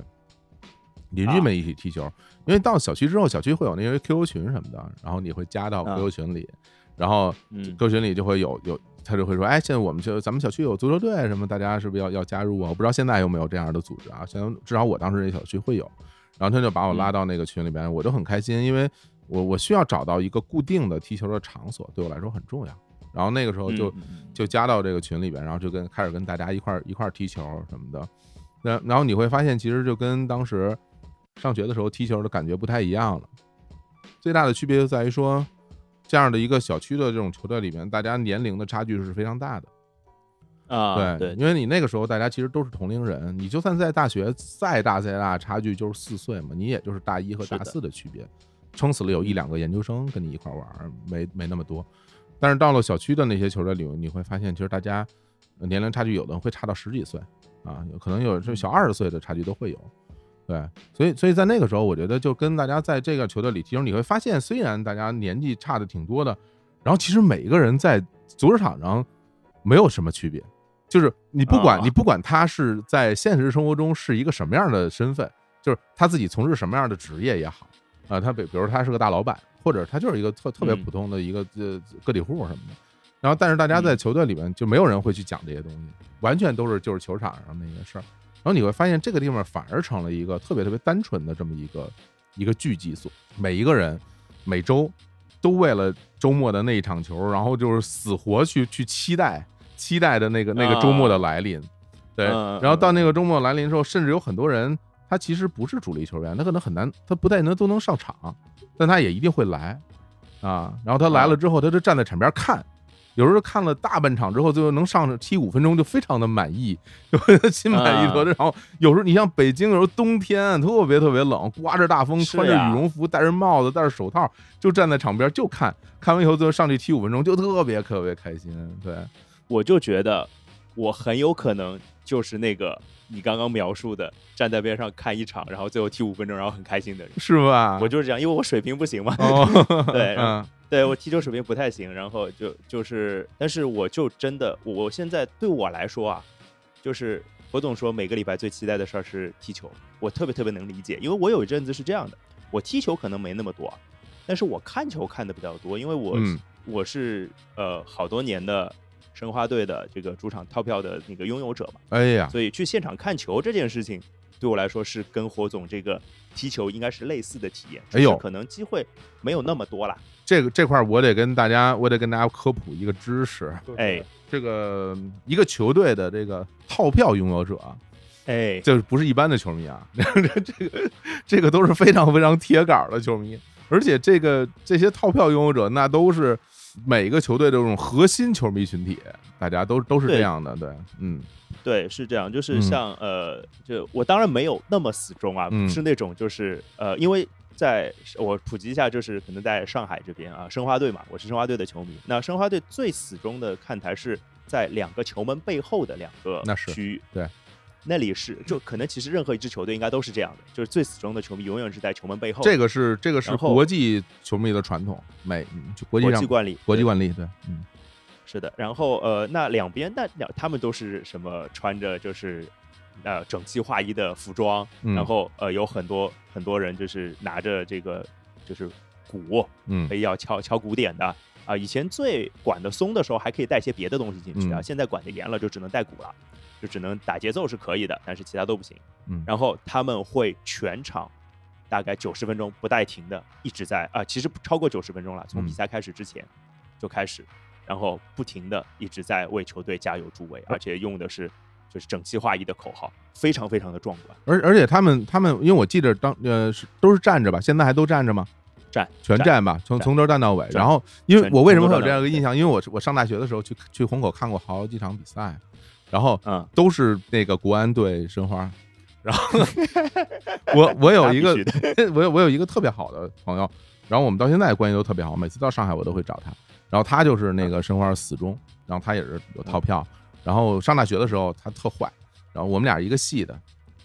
邻居们一起踢球，因为到小区之后，小区会有那些 QQ 群什么的，然后你会加到 QQ 群里，然后 QQ 群里就会有有。他就会说：“哎，现在我们就咱们小区有足球队什么，大家是不是要要加入啊？我不知道现在有没有这样的组织啊。现在至少我当时这小区会有。然后他就把我拉到那个群里边，我就很开心，因为我我需要找到一个固定的踢球的场所，对我来说很重要。然后那个时候就就加到这个群里边，然后就跟开始跟大家一块一块踢球什么的。那然后你会发现，其实就跟当时上学的时候踢球的感觉不太一样了。最大的区别就在于说。”这样的一个小区的这种球队里面，大家年龄的差距是非常大的啊。对，因为你那个时候大家其实都是同龄人，你就算在大学再大再大，差距就是四岁嘛，你也就是大一和大四的区别，撑死了有一两个研究生跟你一块玩，没没那么多。但是到了小区的那些球队里，你会发现其实大家年龄差距有的会差到十几岁啊，有可能有这小二十岁的差距都会有。对，所以所以在那个时候，我觉得就跟大家在这个球队里踢球，你会发现，虽然大家年纪差的挺多的，然后其实每一个人在足球场上没有什么区别，就是你不管你不管他是在现实生活中是一个什么样的身份，就是他自己从事什么样的职业也好啊，他比比如他是个大老板，或者他就是一个特特别普通的一个呃个体户什么的。然后，但是大家在球队里面就没有人会去讲这些东西，完全都是就是球场上那些事儿。然后你会发现，这个地方反而成了一个特别特别单纯的这么一个一个聚集所。每一个人每周都为了周末的那一场球，然后就是死活去去期待。期待的那个那个周末的来临，对，然后到那个周末来临之后，甚至有很多人，他其实不是主力球员，他可能很难，他不太能都能上场，但他也一定会来啊。然后他来了之后，他就站在场边看，有时候看了大半场之后，最后能上踢五分钟，就非常的满意，就 <laughs> 心满意足。然后有时候你像北京，有时候冬天特别特别冷，刮着大风，穿着羽绒服，戴着帽子，戴着手套，就站在场边就看，看完以后最后上去踢五分钟，就特别特别开心，对。我就觉得，我很有可能就是那个你刚刚描述的站在边上看一场，然后最后踢五分钟，然后很开心的人，是吧？我就是这样，因为我水平不行嘛。<laughs> 对，对我踢球水平不太行，然后就就是，但是我就真的，我现在对我来说啊，就是何总说每个礼拜最期待的事儿是踢球，我特别特别能理解，因为我有一阵子是这样的，我踢球可能没那么多，但是我看球看的比较多，因为我我是呃好多年的。申花队的这个主场套票的那个拥有者嘛，哎呀，所以去现场看球这件事情，对我来说是跟火总这个踢球应该是类似的体验。哎呦，可能机会没有那么多了。这个这块我得跟大家，我得跟大家科普一个知识。哎，这个一个球队的这个套票拥有者，哎，就是不是一般的球迷啊，<laughs> 这个这个都是非常非常铁杆的球迷，而且这个这些套票拥有者那都是。每个球队的这种核心球迷群体，大家都都是这样的，对，嗯，对，是这样，就是像呃，就我当然没有那么死忠啊，是那种就是呃，因为在我普及一下，就是可能在上海这边啊，申花队嘛，我是申花队的球迷，那申花队最死忠的看台是在两个球门背后的两个区域，对。那里是，就可能其实任何一支球队应该都是这样的，就是最死忠的球迷永远是在球门背后。这个是这个是国际球迷的传统，美国际惯例，国际惯例，对，嗯，是的。然后呃，那两边那两他们都是什么？穿着就是呃整齐划一的服装，然后呃有很多很多人就是拿着这个就是鼓，嗯，要敲敲鼓点的啊。以前最管的松的时候还可以带些别的东西进去啊，现在管的严了，就只能带鼓了。就只能打节奏是可以的，但是其他都不行。嗯，然后他们会全场大概九十分钟不带停的一直在啊，其实超过九十分钟了，从比赛开始之前就开始，然后不停的一直在为球队加油助威，而且用的是就是整齐划一的口号，非常非常的壮观。而而且他们他们，因为我记得当呃是都是站着吧，现在还都站着吗？站全站吧，从从头站到尾。然后因为我为什么会有这样一个印象？因为我我上大学的时候去去虹口看过好几场比赛。然后，嗯，都是那个国安队申花，然后 <laughs> 我我有一个 <laughs> 我有我有一个特别好的朋友，然后我们到现在关系都特别好，每次到上海我都会找他，然后他就是那个申花死忠，然后他也是有套票，然后上大学的时候他特坏，然后我们俩一个系的，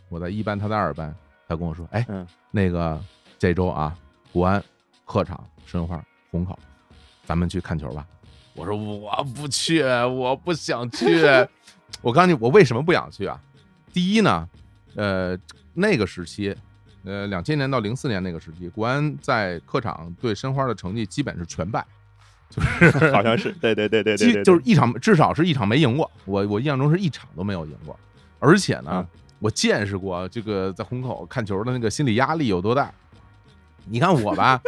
我在一班，他在二班，他跟我说，哎，那个这周啊，国安客场申花虹口，咱们去看球吧。我说我不去，我不想去。<laughs> 我告诉你，我为什么不想去啊？第一呢，呃，那个时期，呃，两千年到零四年那个时期，国安在客场对申花的成绩基本是全败，就是 <laughs> 好像是对对对对对，就是一场至少是一场没赢过。我我印象中是一场都没有赢过，而且呢，我见识过这个在虹口看球的那个心理压力有多大。你看我吧，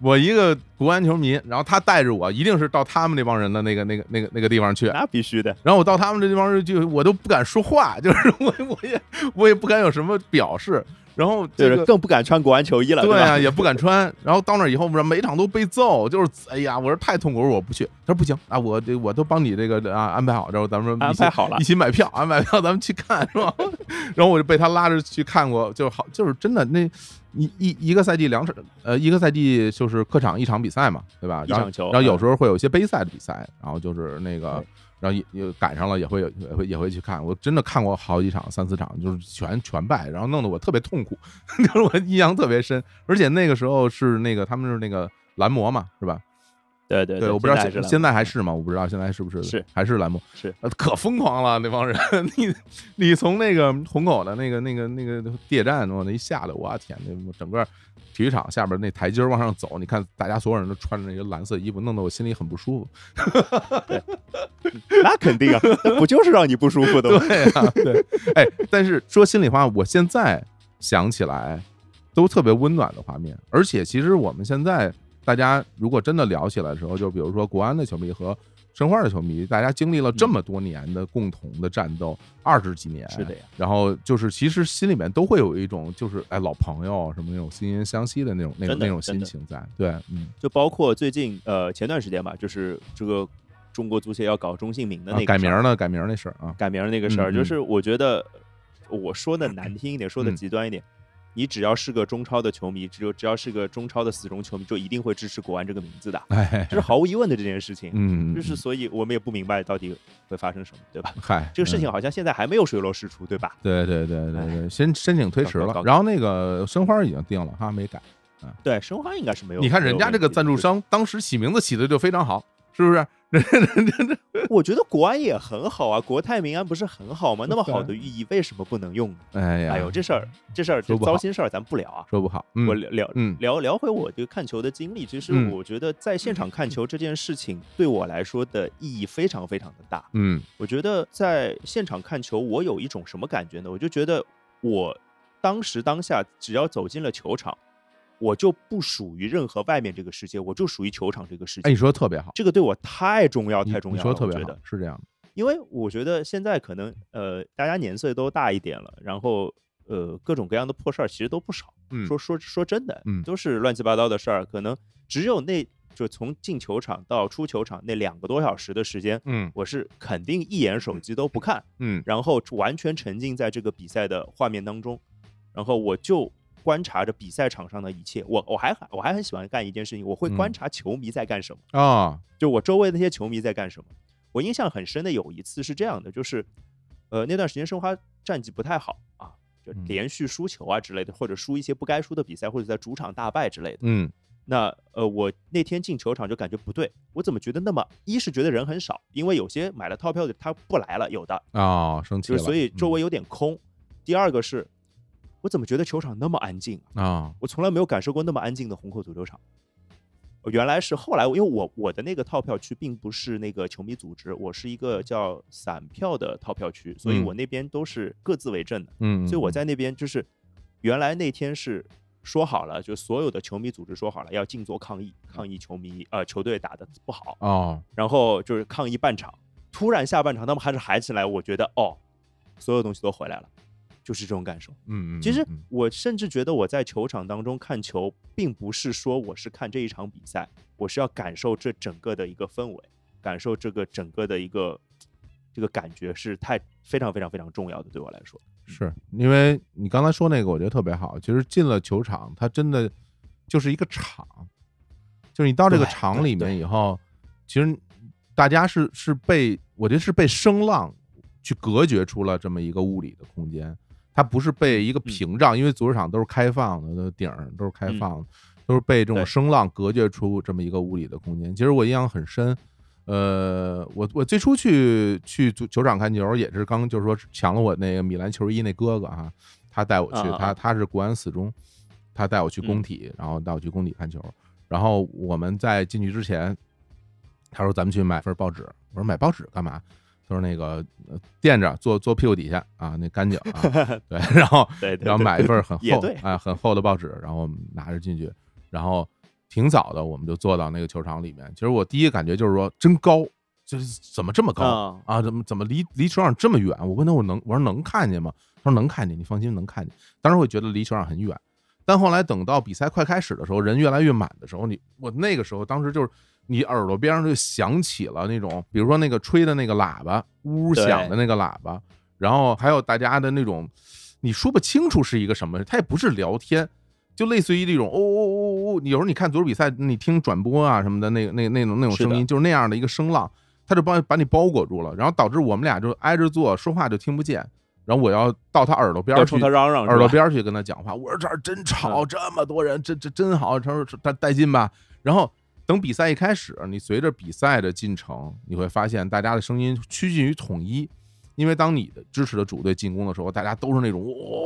我一个国安球迷，然后他带着我，一定是到他们那帮人的那个、那个、那个、那个地方去。那必须的。然后我到他们这地方就我都不敢说话，就是 <laughs> 我我也我也不敢有什么表示。然后就是更不敢穿国安球衣了，对啊，也不敢穿。然后到那以后，不是每场都被揍，就是哎呀，我说太痛苦，我不去。他说不行啊，我这我都帮你这个啊安排好，然后咱们安排好了，一起买票，安排票，咱们去看，是吧？<laughs> 然后我就被他拉着去看过，就好，就是真的那一一一个赛季两场，呃，一个赛季就是客场一场比赛嘛，对吧？一场球，然后有时候会有一些杯赛的比赛，然后就是那个。然后也也赶上了，也会有也会也会去看。我真的看过好几场，三四场，就是全全败，然后弄得我特别痛苦，<laughs> 就是我印象特别深。而且那个时候是那个他们是那个蓝魔嘛，是吧？对对对，我不知道现现在还是吗？我不知道现在是不是是还是栏目是可疯狂了那帮人，<laughs> 你你从那个虹口的那个那个那个地铁站往那一下来，我天，那整个体育场下边那台阶往上走，你看大家所有人都穿着那个蓝色衣服，弄得我心里很不舒服。那肯定啊，不就是让你不舒服的 <laughs> 吗？对啊，对。哎，但是说心里话，我现在想起来都特别温暖的画面，而且其实我们现在。大家如果真的聊起来的时候，就比如说国安的球迷和申花的球迷，大家经历了这么多年的共同的战斗，二十几年，是的呀。然后就是其实心里面都会有一种就是哎老朋友什么那种惺惺相惜的那种那种那种心情在。对，嗯，就包括最近呃前段时间吧，就是这个中国足协要搞中性名的那个改名呢，改名那事儿啊，改名那个事儿，就是我觉得我说的难听一点，说的极端一点。你只要是个中超的球迷，只有只要是个中超的死忠球迷，就一定会支持国安这个名字的，这是毫无疑问的这件事情。嗯，就是所以我们也不明白到底会发生什么，对吧？嗨，这个事情好像现在还没有水落石出，对吧？对对对对对，先申请推迟了，然后那个申花已经定了，哈，没改。嗯，对，申花应该是没有。你看人家这个赞助商当时起名字起的就非常好。是不是？<laughs> 我觉得国安也很好啊，国泰民安不是很好吗？那么好的寓意为什么不能用呢？哎呀，哎呦，这事儿这事儿这糟心事儿咱不聊啊，说不好。我聊聊聊聊回我这个看球的经历。其实我觉得在现场看球这件事情对我来说的意义非常非常的大。嗯，我觉得在现场看球，我有一种什么感觉呢？我就觉得我当时当下只要走进了球场。我就不属于任何外面这个世界，我就属于球场这个世界。哎，你说的特别好，这个对我太重要，太重要。你说的特别好，是这样的。因为我觉得现在可能呃，大家年岁都大一点了，然后呃，各种各样的破事儿其实都不少。嗯，说说说真的，嗯，都是乱七八糟的事儿。可能只有那就从进球场到出球场那两个多小时的时间，嗯，我是肯定一眼手机都不看，嗯，然后完全沉浸在这个比赛的画面当中，然后我就。观察着比赛场上的一切，我我还我还很喜欢干一件事情，我会观察球迷在干什么啊，就我周围那些球迷在干什么。我印象很深的有一次是这样的，就是呃那段时间申花战绩不太好啊，就连续输球啊之类的，或者输一些不该输的比赛，或者在主场大败之类的。嗯，那呃我那天进球场就感觉不对，我怎么觉得那么一是觉得人很少，因为有些买了套票的他不来了，有的啊生气了，所以周围有点空。第二个是。我怎么觉得球场那么安静啊？我从来没有感受过那么安静的虹口足球场。原来是后来，因为我我的那个套票区并不是那个球迷组织，我是一个叫散票的套票区，所以我那边都是各自为政的。嗯，所以我在那边就是原来那天是说好了，就所有的球迷组织说好了要静坐抗议，抗议球迷呃球队打的不好哦，然后就是抗议半场，突然下半场他们还是嗨起来，我觉得哦，所有东西都回来了。就是这种感受，嗯嗯，其实我甚至觉得我在球场当中看球，并不是说我是看这一场比赛，我是要感受这整个的一个氛围，感受这个整个的一个这个感觉是太非常非常非常重要的，对我来说，是因为你刚才说那个，我觉得特别好。其实进了球场，它真的就是一个场，就是你到这个场里面以后，其实大家是是被我觉得是被声浪去隔绝出了这么一个物理的空间。它不是被一个屏障，因为足球场都是开放的，那顶儿都是开放的，都是被这种声浪隔绝出这么一个物理的空间。其实我印象很深，呃，我我最初去去足球场看球也是刚就是说抢了我那个米兰球衣那哥哥啊，他带我去，他他是国安四中，他带我去工体，然后带我去工体看球，然后我们在进去之前，他说咱们去买份报纸，我说买报纸干嘛？他说那个垫着坐坐屁股底下啊，那干净啊，<laughs> 对，然后然后买一份很 <laughs> 厚啊很厚的报纸，然后拿着进去，然后挺早的我们就坐到那个球场里面。其实我第一感觉就是说真高，就是怎么这么高啊？怎么怎么离离球场这么远？我问他我能我说能看见吗？他说能看见，你放心能看见。当时会觉得离球场很远，但后来等到比赛快开始的时候，人越来越满的时候，你我那个时候当时就是。你耳朵边上就响起了那种，比如说那个吹的那个喇叭，呜呜响的那个喇叭，然后还有大家的那种，你说不清楚是一个什么，它也不是聊天，就类似于这种哦哦哦哦，有时候你看足球比赛，你听转播啊什么的，那个那那种那种声音，就是那样的一个声浪，它就帮把你包裹住了，然后导致我们俩就挨着坐，说话就听不见，然后我要到他耳朵边去，他嚷嚷，耳朵边去跟他讲话，我说这儿真吵，这么多人，这这真好，他说他带劲吧，然后。等比赛一开始，你随着比赛的进程，你会发现大家的声音趋近于统一，因为当你的支持的主队进攻的时候，大家都是那种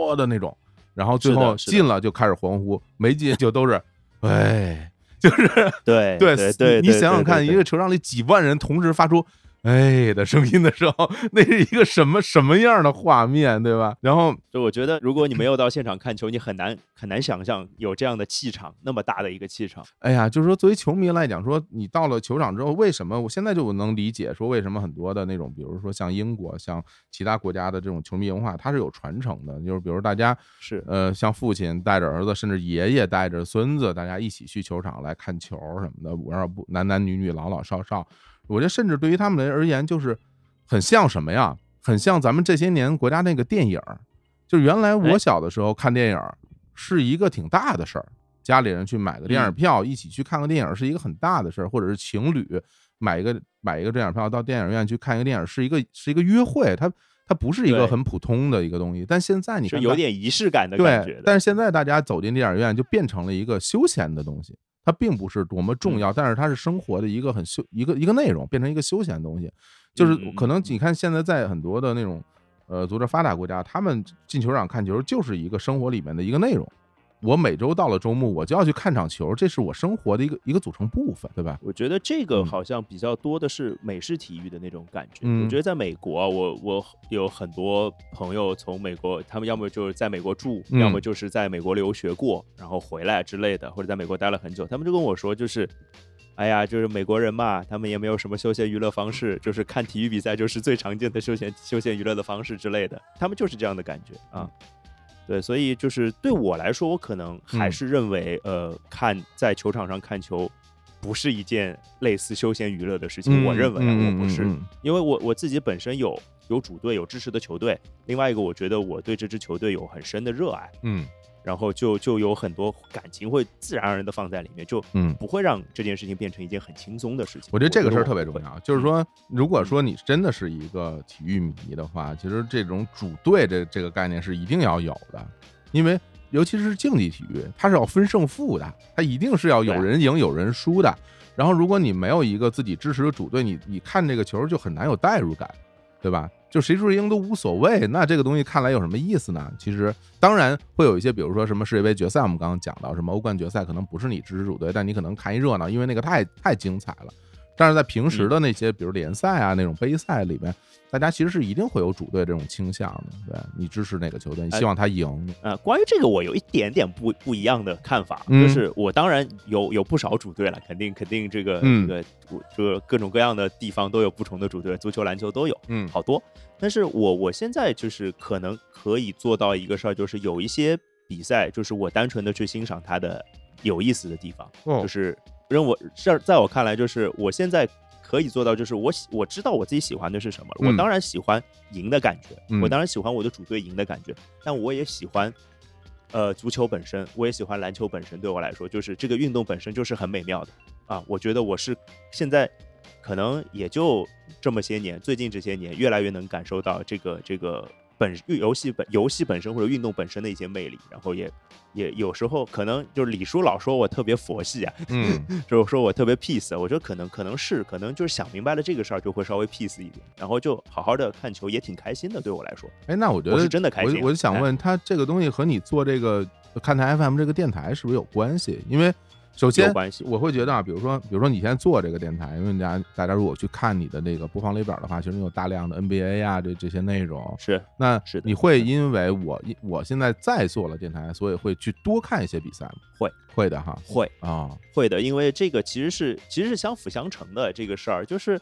哇的那种，然后最后进了就开始欢呼，没进就都是 <laughs> 哎，就是对对对，你想想看，一个球场里几万人同时发出。哎的声音的时候，那是一个什么什么样的画面，对吧？然后就我觉得，如果你没有到现场看球，你很难很难想象有这样的气场，那么大的一个气场。哎呀，就是说，作为球迷来讲，说你到了球场之后，为什么我现在就能理解说为什么很多的那种，比如说像英国、像其他国家的这种球迷文化，它是有传承的。就是比如大家是呃，像父亲带着儿子，甚至爷爷带着孙子，大家一起去球场来看球什么的，然后不男男女女、老老少少。我觉得，甚至对于他们来而言，就是很像什么呀？很像咱们这些年国家那个电影就是原来我小的时候看电影是一个挺大的事儿，家里人去买个电影票，一起去看个电影是一个很大的事儿，或者是情侣买一个买一个电影票到电影院去看一个电影是一个是一个约会，它它不是一个很普通的一个东西。但现在你是有点仪式感的感觉。但是现在大家走进电影院就变成了一个休闲的东西。它并不是多么重要，但是它是生活的一个很休一个一个内容，变成一个休闲的东西。就是可能你看现在在很多的那种呃，足着发达国家，他们进球场看球就是一个生活里面的一个内容。我每周到了周末，我就要去看场球，这是我生活的一个一个组成部分，对吧？我觉得这个好像比较多的是美式体育的那种感觉。我觉得在美国，我我有很多朋友从美国，他们要么就是在美国住，要么就是在美国留学过，然后回来之类的，或者在美国待了很久，他们就跟我说，就是，哎呀，就是美国人嘛，他们也没有什么休闲娱乐方式，就是看体育比赛就是最常见的休闲休闲娱乐的方式之类的，他们就是这样的感觉啊。对，所以就是对我来说，我可能还是认为，呃，看在球场上看球，不是一件类似休闲娱乐的事情。我认为我不是，因为我我自己本身有有主队，有支持的球队。另外一个，我觉得我对这支球队有很深的热爱。嗯。然后就就有很多感情会自然而然的放在里面，就嗯不会让这件事情变成一件很轻松的事情。我觉得这个事儿特别重要，就是说，如果说你真的是一个体育迷的话，其实这种主队这这个概念是一定要有的，因为尤其是竞技体育，它是要分胜负的，它一定是要有人赢有人输的。然后如果你没有一个自己支持的主队，你你看这个球就很难有代入感，对吧？就谁输谁赢都无所谓，那这个东西看来有什么意思呢？其实当然会有一些，比如说什么世界杯决赛，我们刚刚讲到什么欧冠决赛，可能不是你支持主队，但你可能看一热闹，因为那个太太精彩了。但是在平时的那些，比如联赛啊那种杯赛里面，大家其实是一定会有主队这种倾向的。对你支持哪个球队，你希望他赢。呃，关于这个，我有一点点不不一样的看法，就是我当然有有不少主队了，肯定肯定这个这个这个各种各样的地方都有不同的主队，足球、篮球都有，嗯，好多。但是我我现在就是可能可以做到一个事儿，就是有一些比赛，就是我单纯的去欣赏它的有意思的地方，就是。认我这在我看来，就是我现在可以做到，就是我喜我知道我自己喜欢的是什么。我当然喜欢赢的感觉，我当然喜欢我的主队赢的感觉，但我也喜欢，呃，足球本身，我也喜欢篮球本身。对我来说，就是这个运动本身就是很美妙的啊！我觉得我是现在可能也就这么些年，最近这些年越来越能感受到这个这个。本游戏本游戏本身或者运动本身的一些魅力，然后也也有时候可能就是李叔老说我特别佛系啊，嗯，<laughs> 就是说我特别 peace，我觉得可能可能是可能就是想明白了这个事儿就会稍微 peace 一点，然后就好好的看球也挺开心的，对我来说。哎，那我觉得是真的开心。我就想问他这个东西和你做这个看台 FM 这个电台是不是有关系？因为。首先，我会觉得啊，比如说，比如说你现在做这个电台，因为大家大家如果去看你的那个播放列表的话，其实你有大量的 NBA 啊这这些内容。是，那是你会因为我我现在在做了电台，所以会去多看一些比赛吗？会，会的哈，会啊，会的，因为这个其实是其实是相辅相成的这个事儿，就是。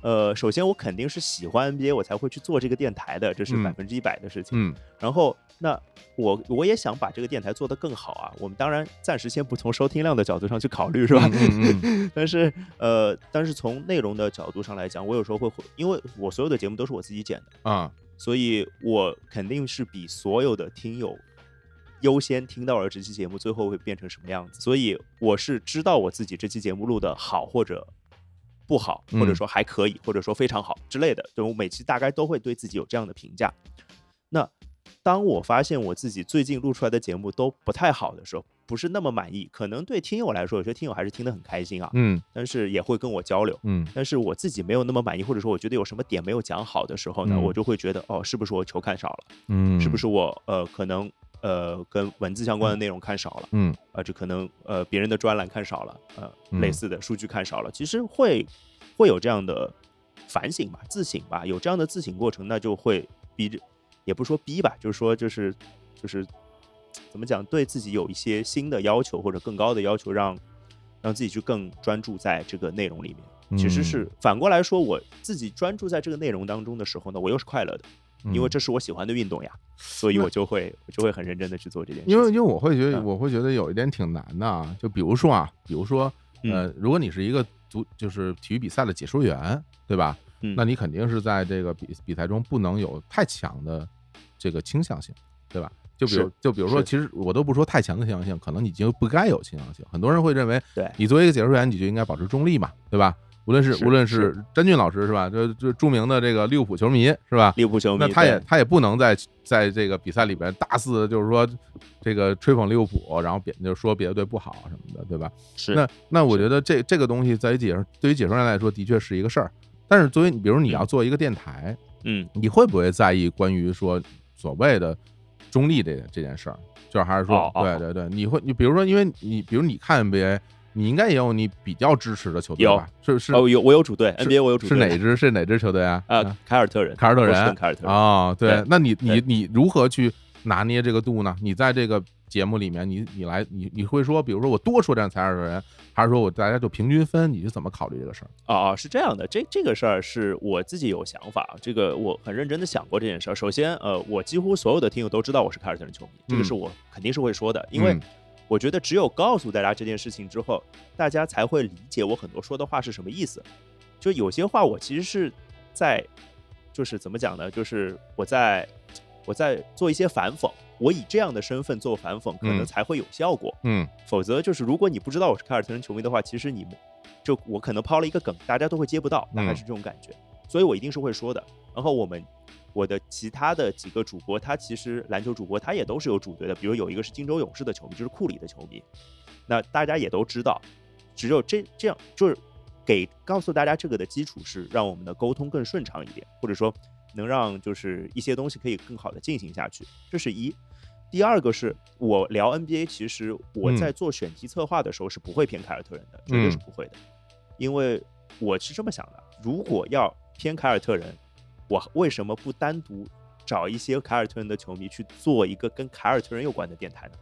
呃，首先我肯定是喜欢 NBA，我才会去做这个电台的，这是百分之一百的事情。嗯，然后那我我也想把这个电台做得更好啊。我们当然暂时先不从收听量的角度上去考虑，是吧？<laughs> 但是呃，但是从内容的角度上来讲，我有时候会会，因为我所有的节目都是我自己剪的啊，所以我肯定是比所有的听友优先听到了这期节目最后会变成什么样子。所以我是知道我自己这期节目录的好或者。不好，或者说还可以，或者说非常好之类的，就我每期大概都会对自己有这样的评价。那当我发现我自己最近录出来的节目都不太好的时候，不是那么满意，可能对听友来说，有些听友还是听得很开心啊，嗯，但是也会跟我交流，嗯，但是我自己没有那么满意，或者说我觉得有什么点没有讲好的时候呢，我就会觉得哦，是不是我球看少了？嗯，是不是我呃可能呃跟文字相关的内容看少了？嗯，啊，这可能呃别人的专栏看少了，呃类似的数据看少了，其实会会有这样的反省吧，自省吧，有这样的自省过程，那就会逼着，也不说逼吧，就是说就是就是。怎么讲？对自己有一些新的要求或者更高的要求，让让自己去更专注在这个内容里面。其实是反过来说，我自己专注在这个内容当中的时候呢，我又是快乐的，因为这是我喜欢的运动呀，所以我就会我就会很认真的去做这件事。因为因为我会觉得我会觉得有一点挺难的啊，就比如说啊，比如说呃，如果你是一个足就是体育比赛的解说员，对吧？那你肯定是在这个比比赛中不能有太强的这个倾向性，对吧？就比如，就比如说，其实我都不说太强的倾向性，可能你就不该有倾向性。很多人会认为，对你作为一个解说员，你就应该保持中立嘛，对吧？无论是无论是詹俊老师是吧？就就著名的这个利物浦球迷是吧？利物浦球迷，那他也他也不能在在这个比赛里边大肆就是说这个吹捧利物浦，然后别就说别的队不好什么的，对吧？是。那那我觉得这这个东西在于解说对于解说员来说的确是一个事儿，但是作为比如你要做一个电台，嗯，你会不会在意关于说所谓的中立这这件事儿？就是还是说，对对对，你会你比如说，因为你比如你看 NBA，你应该也有你比较支持的球队吧？是是哦，有我有主队 NBA，我有主队是哪支？是哪支球队啊？啊，凯尔特人，凯尔特人，凯尔特人啊，对，那你你你如何去拿捏这个度呢？你在这个。节目里面，你你来你你会说，比如说我多说点凯尔特人，还是说我大家就平均分？你是怎么考虑这个事儿？啊啊，是这样的，这这个事儿是我自己有想法，这个我很认真的想过这件事儿。首先，呃，我几乎所有的听友都知道我是凯尔特人球迷，这个是我肯定是会说的，因为我觉得只有告诉大家这件事情之后，大家才会理解我很多说的话是什么意思。就有些话我其实是在，就是怎么讲呢？就是我在我在做一些反讽。我以这样的身份做反讽，可能才会有效果。嗯，否则就是如果你不知道我是凯尔特人球迷的话，其实你们就我可能抛了一个梗，大家都会接不到，大概是这种感觉。所以我一定是会说的。然后我们我的其他的几个主播，他其实篮球主播他也都是有主队的，比如有一个是金州勇士的球迷，就是库里的球迷。那大家也都知道，只有这这样就是给告诉大家这个的基础是让我们的沟通更顺畅一点，或者说能让就是一些东西可以更好的进行下去。这是一。第二个是我聊 NBA，其实我在做选题策划的时候是不会偏凯尔特人的，绝对是不会的，因为我是这么想的：如果要偏凯尔特人，我为什么不单独找一些凯尔特人的球迷去做一个跟凯尔特人有关的电台呢？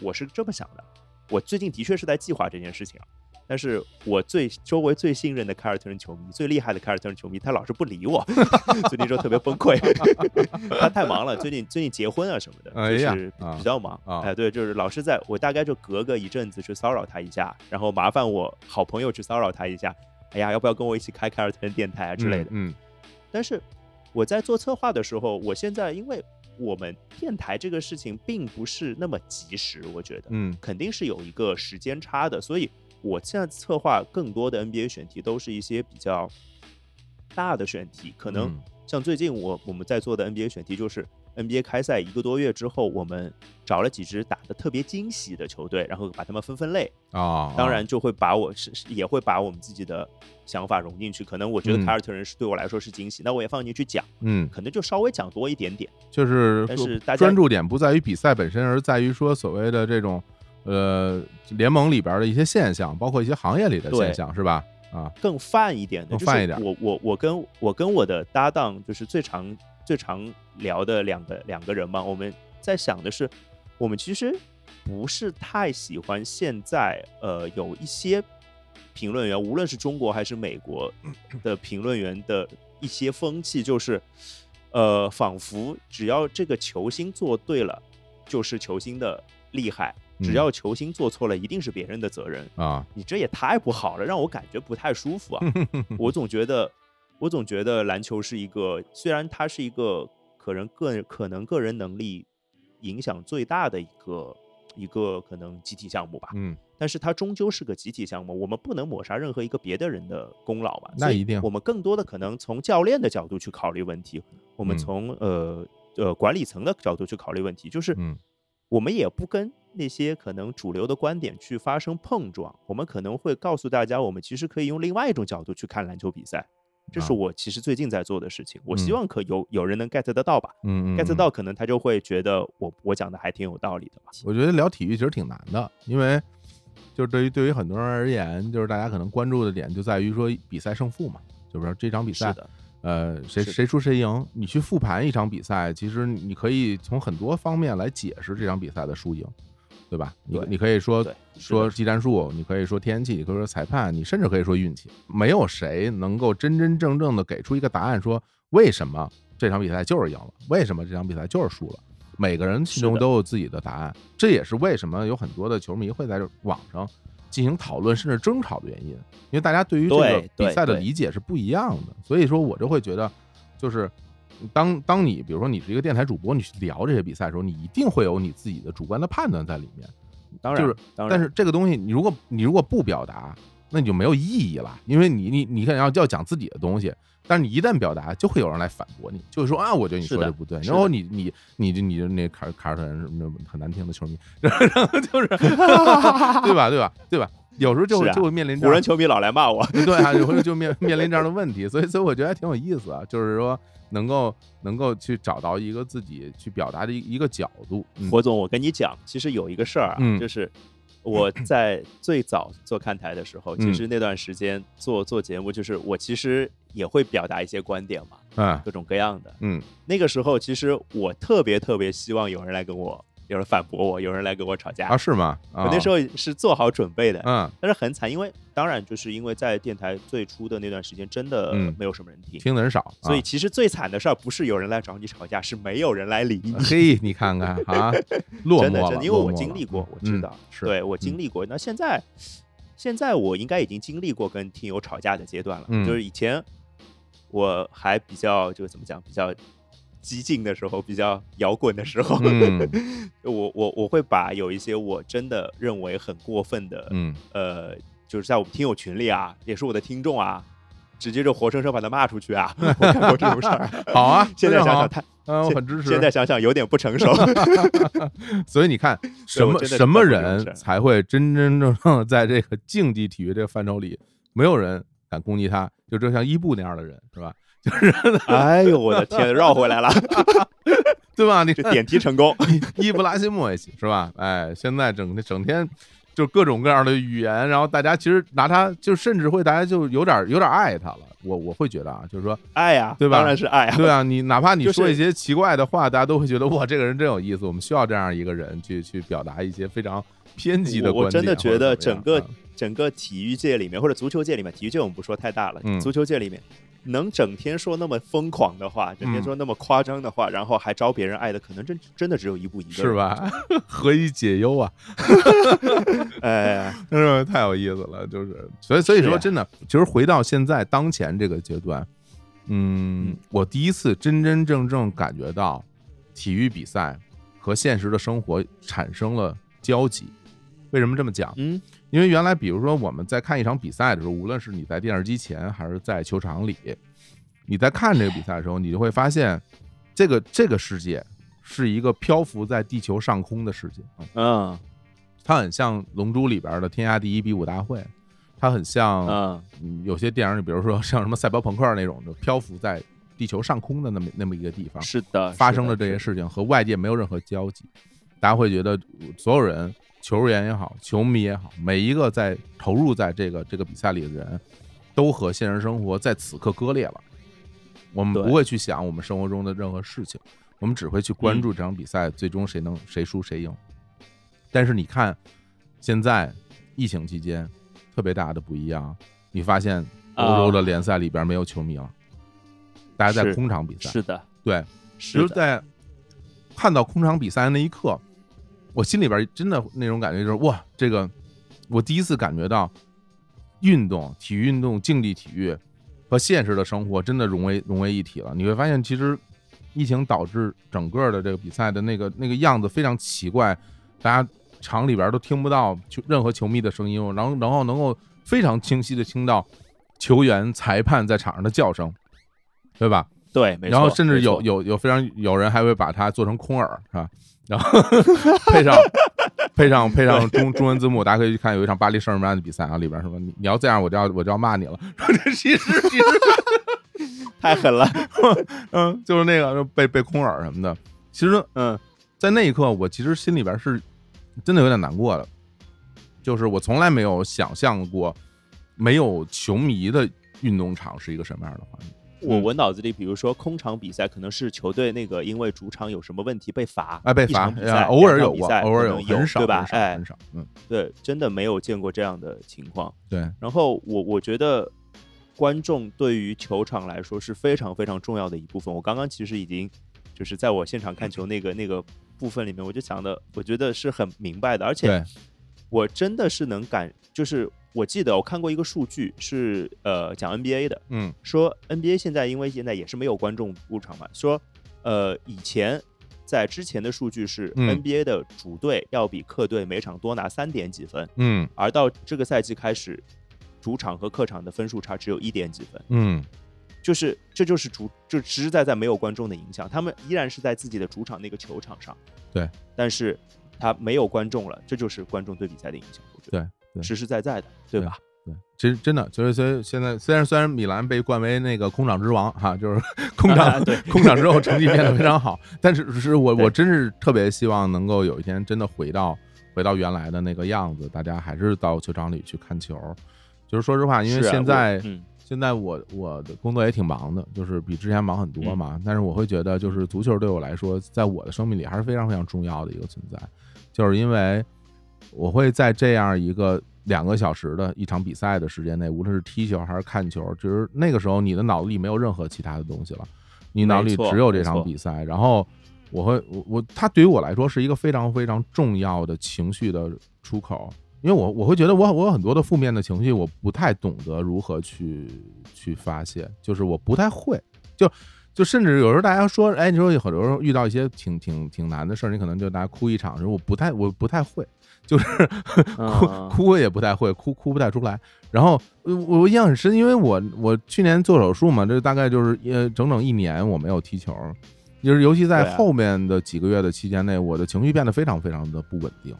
我是这么想的。我最近的确是在计划这件事情啊。但是我最周围最信任的凯尔特人球迷，最厉害的凯尔特人球迷，他老是不理我，<laughs> 最近说特别崩溃，<laughs> 他太忙了，最近最近结婚啊什么的，就是比较忙，哎，对，就是老是在我大概就隔个一阵子去骚扰他一下，然后麻烦我好朋友去骚扰他一下，哎呀，要不要跟我一起开凯尔特人电台啊之类的，嗯，但是我在做策划的时候，我现在因为我们电台这个事情并不是那么及时，我觉得，嗯，肯定是有一个时间差的，所以。我现在策划更多的 NBA 选题，都是一些比较大的选题，可能像最近我我们在做的 NBA 选题，就是 NBA 开赛一个多月之后，我们找了几支打的特别惊喜的球队，然后把他们分分类啊，当然就会把我是也会把我们自己的想法融进去。可能我觉得凯尔特人是对我来说是惊喜，那我也放进去讲，嗯，可能就稍微讲多一点点，就是但是大家专注点不在于比赛本身，而在于说所谓的这种。呃，联盟里边的一些现象，包括一些行业里的现象，是吧？啊，更泛一点的，更泛一点。我我我跟我跟我的搭档，就是最常最常聊的两个两个人嘛。我们在想的是，我们其实不是太喜欢现在呃有一些评论员，无论是中国还是美国 <clears throat> 的评论员的一些风气，就是呃，仿佛只要这个球星做对了，就是球星的厉害。只要球星做错了，一定是别人的责任啊！你这也太不好了，让我感觉不太舒服啊！<laughs> 我总觉得，我总觉得篮球是一个，虽然它是一个可能个可能个人能力影响最大的一个一个可能集体项目吧，嗯，但是它终究是个集体项目，我们不能抹杀任何一个别的人的功劳吧？那一定，我们更多的可能从教练的角度去考虑问题，我们从呃呃管理层的角度去考虑问题，就是。我们也不跟那些可能主流的观点去发生碰撞，我们可能会告诉大家，我们其实可以用另外一种角度去看篮球比赛。这是我其实最近在做的事情，我希望可有有人能 get 得到吧，嗯，get 到可能他就会觉得我我讲的还挺有道理的吧。我觉得聊体育其实挺难的，因为就是对于对于很多人而言，就是大家可能关注的点就在于说比赛胜负嘛，就是说这场比赛，呃，谁谁输谁赢，你去复盘一场比赛，其实你可以从很多方面来解释这场比赛的输赢。对吧？你你可以说说技战术，你可以说天气，你可以说裁判，你甚至可以说运气。没有谁能够真真正正的给出一个答案，说为什么这场比赛就是赢了，为什么这场比赛就是输了。每个人心中都有自己的答案，这也是为什么有很多的球迷会在网上进行讨论，甚至争吵的原因。因为大家对于这个比赛的理解是不一样的，所以说我就会觉得，就是。当当你比如说你是一个电台主播，你去聊这些比赛的时候，你一定会有你自己的主观的判断在里面。当然，就是，但是这个东西，你如果你如果不表达，那你就没有意义了。因为你你你看要要讲自己的东西，但是你一旦表达，就会有人来反驳你，就会说啊，我觉得你说的不对。然后你你你就你就那卡卡尔特人什么很难听的球迷，<laughs> 然后就是 <laughs> 对吧对吧对吧？有时候就会就会面临湖人球迷老来骂我，对啊，有时候就面面临这样的问题，所以所以我觉得还挺有意思啊，就是说。能够能够去找到一个自己去表达的一一个角度，火总，我跟你讲，其实有一个事儿啊，就是我在最早做看台的时候，其实那段时间做做节目，就是我其实也会表达一些观点嘛，嗯，各种各样的，嗯，那个时候其实我特别特别希望有人来跟我。有人反驳我，有人来跟我吵架啊？是吗？我那时候是做好准备的，嗯，但是很惨，因为当然就是因为在电台最初的那段时间，真的没有什么人听，听的人少，所以其实最惨的事儿不是有人来找你吵架，是没有人来理你。嘿，你看看啊，<laughs> 落真的真的，因为我经历过，我知道，是对我经历过。那现在，现在我应该已经经历过跟听友吵架的阶段了，就是以前我还比较就怎么讲，比较。激进的时候，比较摇滚的时候，<laughs> 我我我会把有一些我真的认为很过分的，嗯，呃，就是在我们听友群里啊，也是我的听众啊，直接就活生生把他骂出去啊，<laughs> 我干过这种事儿。<laughs> 好啊，现在想想他，嗯，我很支持。现在想想有点不成熟。所以你看，什么什么人才会真真正正在这个竞技体育这个范畴里，没有人敢攻击他，就就像伊布那样的人，是吧？就是，哎呦，我的天，<laughs> 绕回来了，<laughs> 对吧？你点题成功，<laughs> 伊布拉西莫维奇是吧？哎，现在整天整天就各种各样的语言，然后大家其实拿他，就甚至会大家就有点有点爱他了。我我会觉得啊，就是说爱呀，对吧？当然是爱呀，对啊。你哪怕你说一些奇怪的话，大家都会觉得哇，这个人真有意思。我们需要这样一个人去去表达一些非常偏激的观点。我真的觉得整个整个体育界里面，或者足球界里面，体育界我们不说太大了，足球界里面。能整天说那么疯狂的话，整天说那么夸张的话，然后还招别人爱的，可能真真的只有一步一个，是吧？<laughs> 何以解忧啊？<laughs> 哎，是吧？太有意思了，就是，所以所以说，真的，其实回到现在当前这个阶段，嗯，我第一次真真正正感觉到体育比赛和现实的生活产生了交集。为什么这么讲？嗯。因为原来，比如说我们在看一场比赛的时候，无论是你在电视机前还是在球场里，你在看这个比赛的时候，你就会发现，这个这个世界是一个漂浮在地球上空的世界。嗯，它很像《龙珠》里边的天下第一比武大会，它很像嗯有些电影里，比如说像什么赛博朋克那种的，漂浮在地球上空的那么那么一个地方。是的，发生了这些事情和外界没有任何交集，大家会觉得所有人。球员也好，球迷也好，每一个在投入在这个这个比赛里的人，都和现实生活在此刻割裂了。我们不会去想我们生活中的任何事情，我们只会去关注这场比赛最终谁能谁输谁赢。但是你看，现在疫情期间特别大的不一样，你发现欧洲的联赛里边没有球迷了，大家在空场比赛。是的，对，是在看到空场比赛的那一刻。我心里边真的那种感觉就是哇，这个我第一次感觉到运动、体育运动、竞技体育和现实的生活真的融为融为一体了。你会发现，其实疫情导致整个的这个比赛的那个那个样子非常奇怪，大家场里边都听不到球任何球迷的声音，然后然后能够非常清晰的听到球员、裁判在场上的叫声，对吧？对，然后甚至有有有非常有人还会把它做成空耳，是吧？然后 <laughs> 配上配上配上中中文字幕，大家可以去看有一场巴黎圣日耳曼的比赛啊，里边什么你你要这样，我就要我就要骂你了。<laughs> 其实其实 <laughs> 太狠了，嗯，就是那个被被空耳什么的。其实嗯，在那一刻，我其实心里边是真的有点难过的，就是我从来没有想象过没有球迷的运动场是一个什么样的环境。我我脑子里，比如说空场比赛，可能是球队那个因为主场有什么问题被罚，哎，被罚，偶尔有过，偶尔有，很少，对吧？哎，很少，嗯，对，真的没有见过这样的情况。对，然后我我觉得观众对于球场来说是非常非常重要的一部分。我刚刚其实已经就是在我现场看球那个那个部分里面，我就想的，我觉得是很明白的，而且我真的是能感，就是。我记得我看过一个数据，是呃讲 NBA 的，嗯，说 NBA 现在因为现在也是没有观众入场嘛，说呃以前在之前的数据是 NBA 的主队要比客队每场多拿三点几分，嗯，而到这个赛季开始，主场和客场的分数差只有一点几分，嗯，就是这就是主就实实在在没有观众的影响，他们依然是在自己的主场那个球场上，对，但是他没有观众了，这就是观众对比赛的影响，我觉得。实实在在的，对吧？对，其实真的就是，所以现在虽然虽然米兰被冠为那个空场之王哈，就是 <laughs> 空场 <laughs> 空场之后成绩变得非常好，<laughs> 但是是我我真是特别希望能够有一天真的回到回到原来的那个样子，大家还是到球场里去看球。就是说实话，因为现在现在我我的工作也挺忙的，就是比之前忙很多嘛。但是我会觉得，就是足球对我来说，在我的生命里还是非常非常重要的一个存在，就是因为。我会在这样一个两个小时的一场比赛的时间内，无论是踢球还是看球，就是那个时候你的脑子里没有任何其他的东西了，你脑里只有这场比赛。然后我会我我他对于我来说是一个非常非常重要的情绪的出口，因为我我会觉得我我有很多的负面的情绪，我不太懂得如何去去发泄，就是我不太会就。就甚至有时候大家说，哎，你说有很多时候遇到一些挺挺挺难的事儿，你可能就大家哭一场，时候我不太我不太会，就是 <laughs> 哭哭也不太会，哭哭不太出来。然后我我印象很深，因为我我去年做手术嘛，这大概就是呃整整一年我没有踢球，就是尤其在后面的几个月的期间内，我的情绪变得非常非常的不稳定。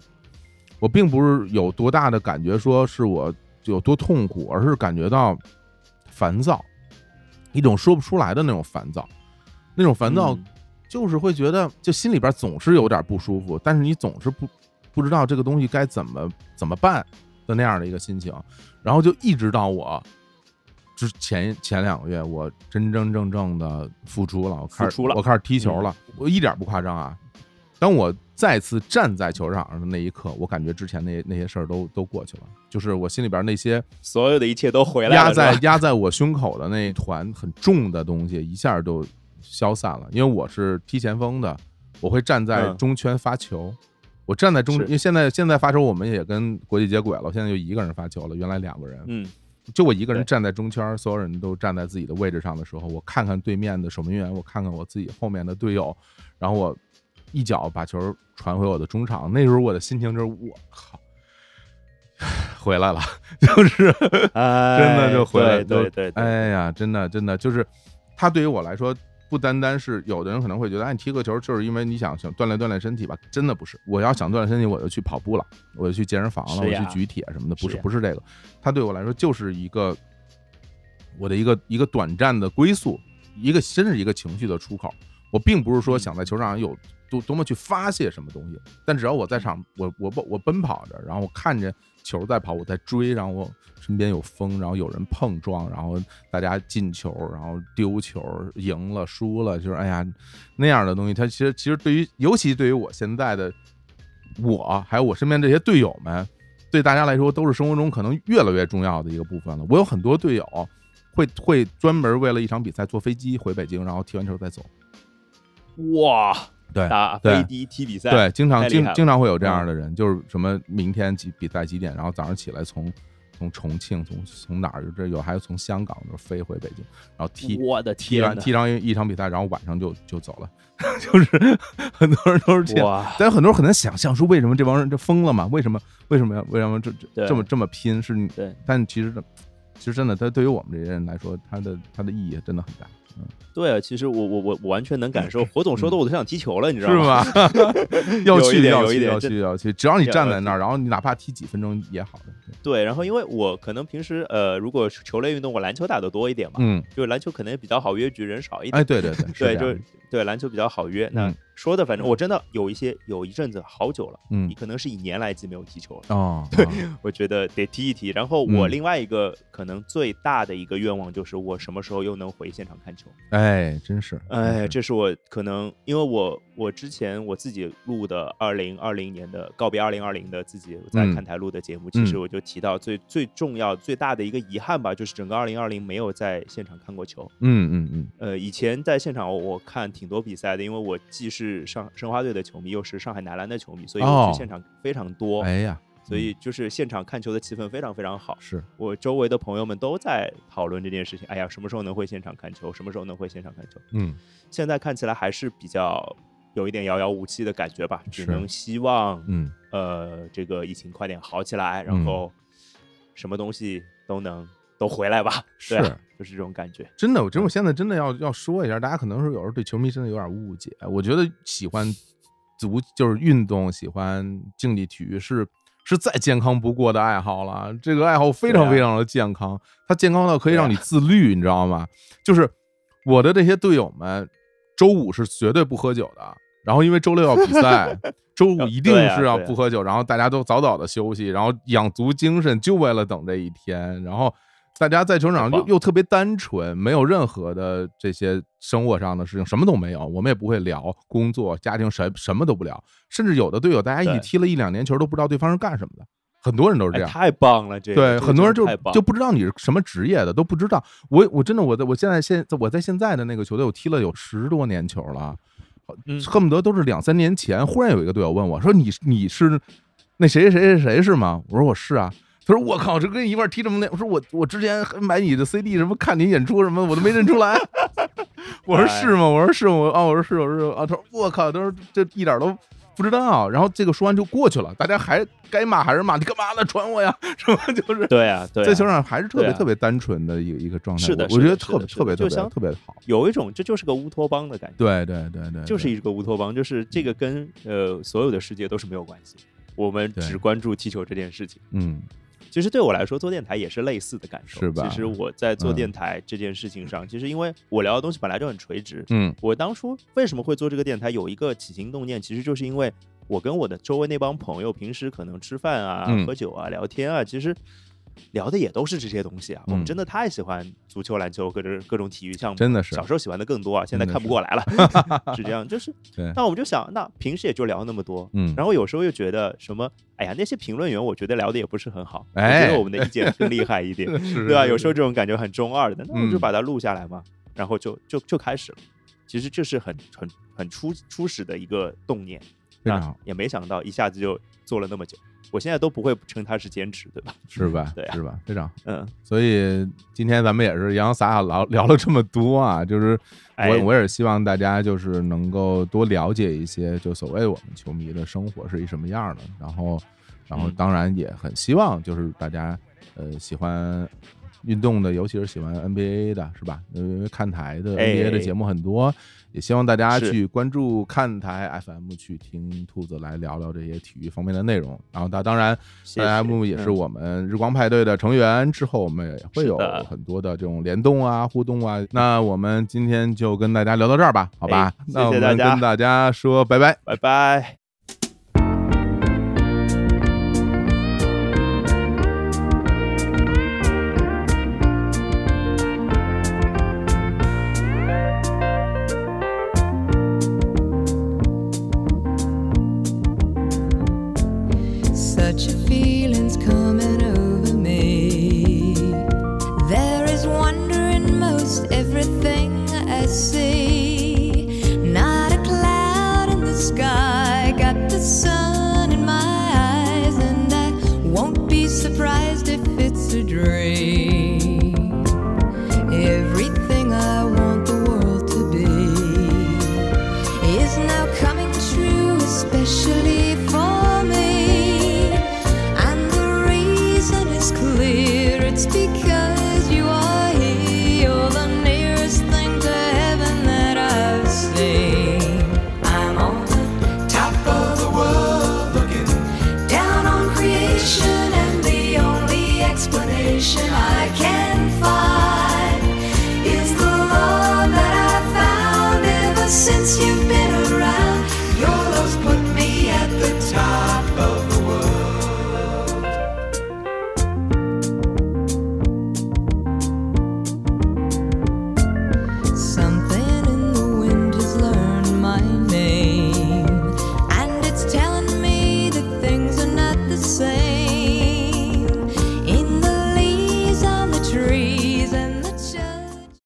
我并不是有多大的感觉说是我有多痛苦，而是感觉到烦躁。一种说不出来的那种烦躁，那种烦躁，就是会觉得就心里边总是有点不舒服，但是你总是不不知道这个东西该怎么怎么办的那样的一个心情，然后就一直到我之前前两个月，我真真正正的付出了，我开始我开始踢球了，我一点不夸张啊，当我。再次站在球场上的那一刻，我感觉之前那那些事儿都都过去了，就是我心里边那些所有的一切都回来了，压在压在我胸口的那一团很重的东西一下就消散了。因为我是踢前锋的，我会站在中圈发球，我站在中，因为现在现在发球我们也跟国际接轨了，我现在就一个人发球了，原来两个人，嗯，就我一个人站在中圈，所有人都站在自己的位置上的时候，我看看对面的守门员，我看看我自己后面的队友，然后我。一脚把球传回我的中场，那时候我的心情就是我靠，回来了，<laughs> 就是 <laughs> 真的就回来，对对，哎呀，真的真的就是，他对于我来说不单单是有的人可能会觉得，哎，你踢个球就是因为你想想锻炼锻炼身体吧，真的不是，我要想锻炼身体，我就去跑步了，我就去健身房了，我去举铁什么的，不是不是这个，他对我来说就是一个我的一个一个短暂的归宿，一个真是一个情绪的出口，我并不是说想在球场上有。多多么去发泄什么东西，但只要我在场，我我我我奔跑着，然后我看见球在跑，我在追，然后我身边有风，然后有人碰撞，然后大家进球，然后丢球，赢了输了，就是哎呀那样的东西。它其实其实对于，尤其对于我现在的我，还有我身边这些队友们，对大家来说都是生活中可能越来越重要的一个部分了。我有很多队友会会专门为了一场比赛坐飞机回北京，然后踢完球再走。哇！对，打飞的踢比赛，对，经常经经常会有这样的人，就是什么明天几比赛几点，然后早上起来从从重庆从从哪儿这有，还有从香港就飞回北京，然后踢我的踢完踢上一场比赛，然后晚上就就走了，<laughs> 就是很多人都是这样，但很多人很难想象说为什么这帮人就疯了嘛？为什么为什么要为什么这这这么这么拼？是，对，但其实其实真的，他对于我们这些人来说，他的他的意义真的很大。对啊，其实我我我我完全能感受，<laughs> 火总说的我都想踢球了，你知道吗？是吗？<laughs> 要去要去要去要去，只要你站在那儿，然后你哪怕踢几分钟也好的。对，然后因为我可能平时呃，如果球类运动，我篮球打的多一点嘛，嗯，就是篮球可能比较好约局，人少一点。哎，对对对，对，<laughs> 就对篮球比较好约。那说的反正我真的有一些有一阵子好久了，嗯，你可能是以年来计没有踢球了哦。对，我觉得得踢一踢。然后我另外一个可能最大的一个愿望就是我什么时候又能回现场看球？哎，真是，哎，这是我可能因为我我之前我自己录的二零二零年的告别二零二零的自己在看台录的节目，其实我就提到最最重要最大的一个遗憾吧，就是整个二零二零没有在现场看过球。嗯嗯嗯。呃，以前在现场我看挺多比赛的，因为我既是上申花队的球迷，又是上海男篮的球迷，所以我去现场非常多。哎呀，所以就是现场看球的气氛非常非常好。是我周围的朋友们都在讨论这件事情。哎呀，什么时候能会现场看球？什么时候能会现场看球？嗯，现在看起来还是比较有一点遥遥无期的感觉吧。只能希望，嗯，呃，这个疫情快点好起来，然后什么东西都能都回来吧。<laughs> 是。就是这种感觉，真的，我觉得我现在真的要要说一下，大家可能是有时候对球迷真的有点误解。我觉得喜欢足就是运动，喜欢竞技体育是是再健康不过的爱好了。这个爱好非常非常的健康，它健康到可以让你自律，你知道吗？就是我的这些队友们，周五是绝对不喝酒的，然后因为周六要比赛，周五一定是要不喝酒，然后大家都早早的休息，然后养足精神，就为了等这一天，然后。大家在球场上又又特别单纯，没有任何的这些生活上的事情，什么都没有。我们也不会聊工作、家庭，什什么都不聊。甚至有的队友，大家一起踢了一两年球，都不知道对方是干什么的。很多人都是这样，太棒了！这对很多人就就不知道你是什么职业的，都不知道。我我真的我在我现在现我在现在的那个球队，我踢了有十多年球了，恨不得都是两三年前。忽然有一个队友问我说：“你你是那谁谁谁谁是吗？”我说：“我是啊。”他说：“我靠，这跟你一块踢这么累。”我说：“我我之前买你的 CD，什么看你演出什么，我都没认出来。<laughs> ”我说：“是吗？”我说：“是我啊。”我说：“是，我说啊。”他说：“我靠，他说这一点都不知道。”然后这个说完就过去了，大家还该骂还是骂，你干嘛呢？传我呀？<laughs> 什么就是对啊，在球场还是特别特别单纯的一个一个状态。是的，我觉得特别特别特别特别好。有一种这就是个乌托邦的感觉。对对对对，就是一个乌托邦，就是这个跟呃所有的世界都是没有关系，我们只关注踢球这件事情。嗯。其实对我来说，做电台也是类似的感受，是吧？其实我在做电台这件事情上，其实因为我聊的东西本来就很垂直，嗯，我当初为什么会做这个电台，有一个起心动念，其实就是因为我跟我的周围那帮朋友，平时可能吃饭啊、喝酒啊、聊天啊，其实。聊的也都是这些东西啊，我们真的太喜欢足球、篮球各种各种体育项目，真的是小时候喜欢的更多啊，现在看不过来了，<laughs> 是这样，就是。<laughs> 那我们就想，那平时也就聊那么多，嗯，然后有时候又觉得什么，哎呀，那些评论员，我觉得聊的也不是很好，我觉得我们的意见更厉害一点，<laughs> 对吧？有时候这种感觉很中二的，那我们就把它录下来嘛，然后就就就开始了。其实这是很很很初初始的一个动念，啊，也没想到一下子就做了那么久。我现在都不会称他是坚持，对吧？是吧？<laughs> 对，是吧？非常嗯。所以今天咱们也是洋洋洒洒聊聊了这么多啊，就是我我也是希望大家就是能够多了解一些，就所谓我们球迷的生活是一什么样的。然后，然后当然也很希望就是大家呃喜欢运动的，尤其是喜欢 NBA 的，是吧？因为看台的 NBA 的节目很多。也希望大家去关注看台 FM，去听兔子来聊聊这些体育方面的内容。然后，他当然，FM 也是我们日光派对的成员。之后我们也会有很多的这种联动啊、互动啊。那我们今天就跟大家聊到这儿吧，好吧？那我们跟大家说拜拜，拜拜。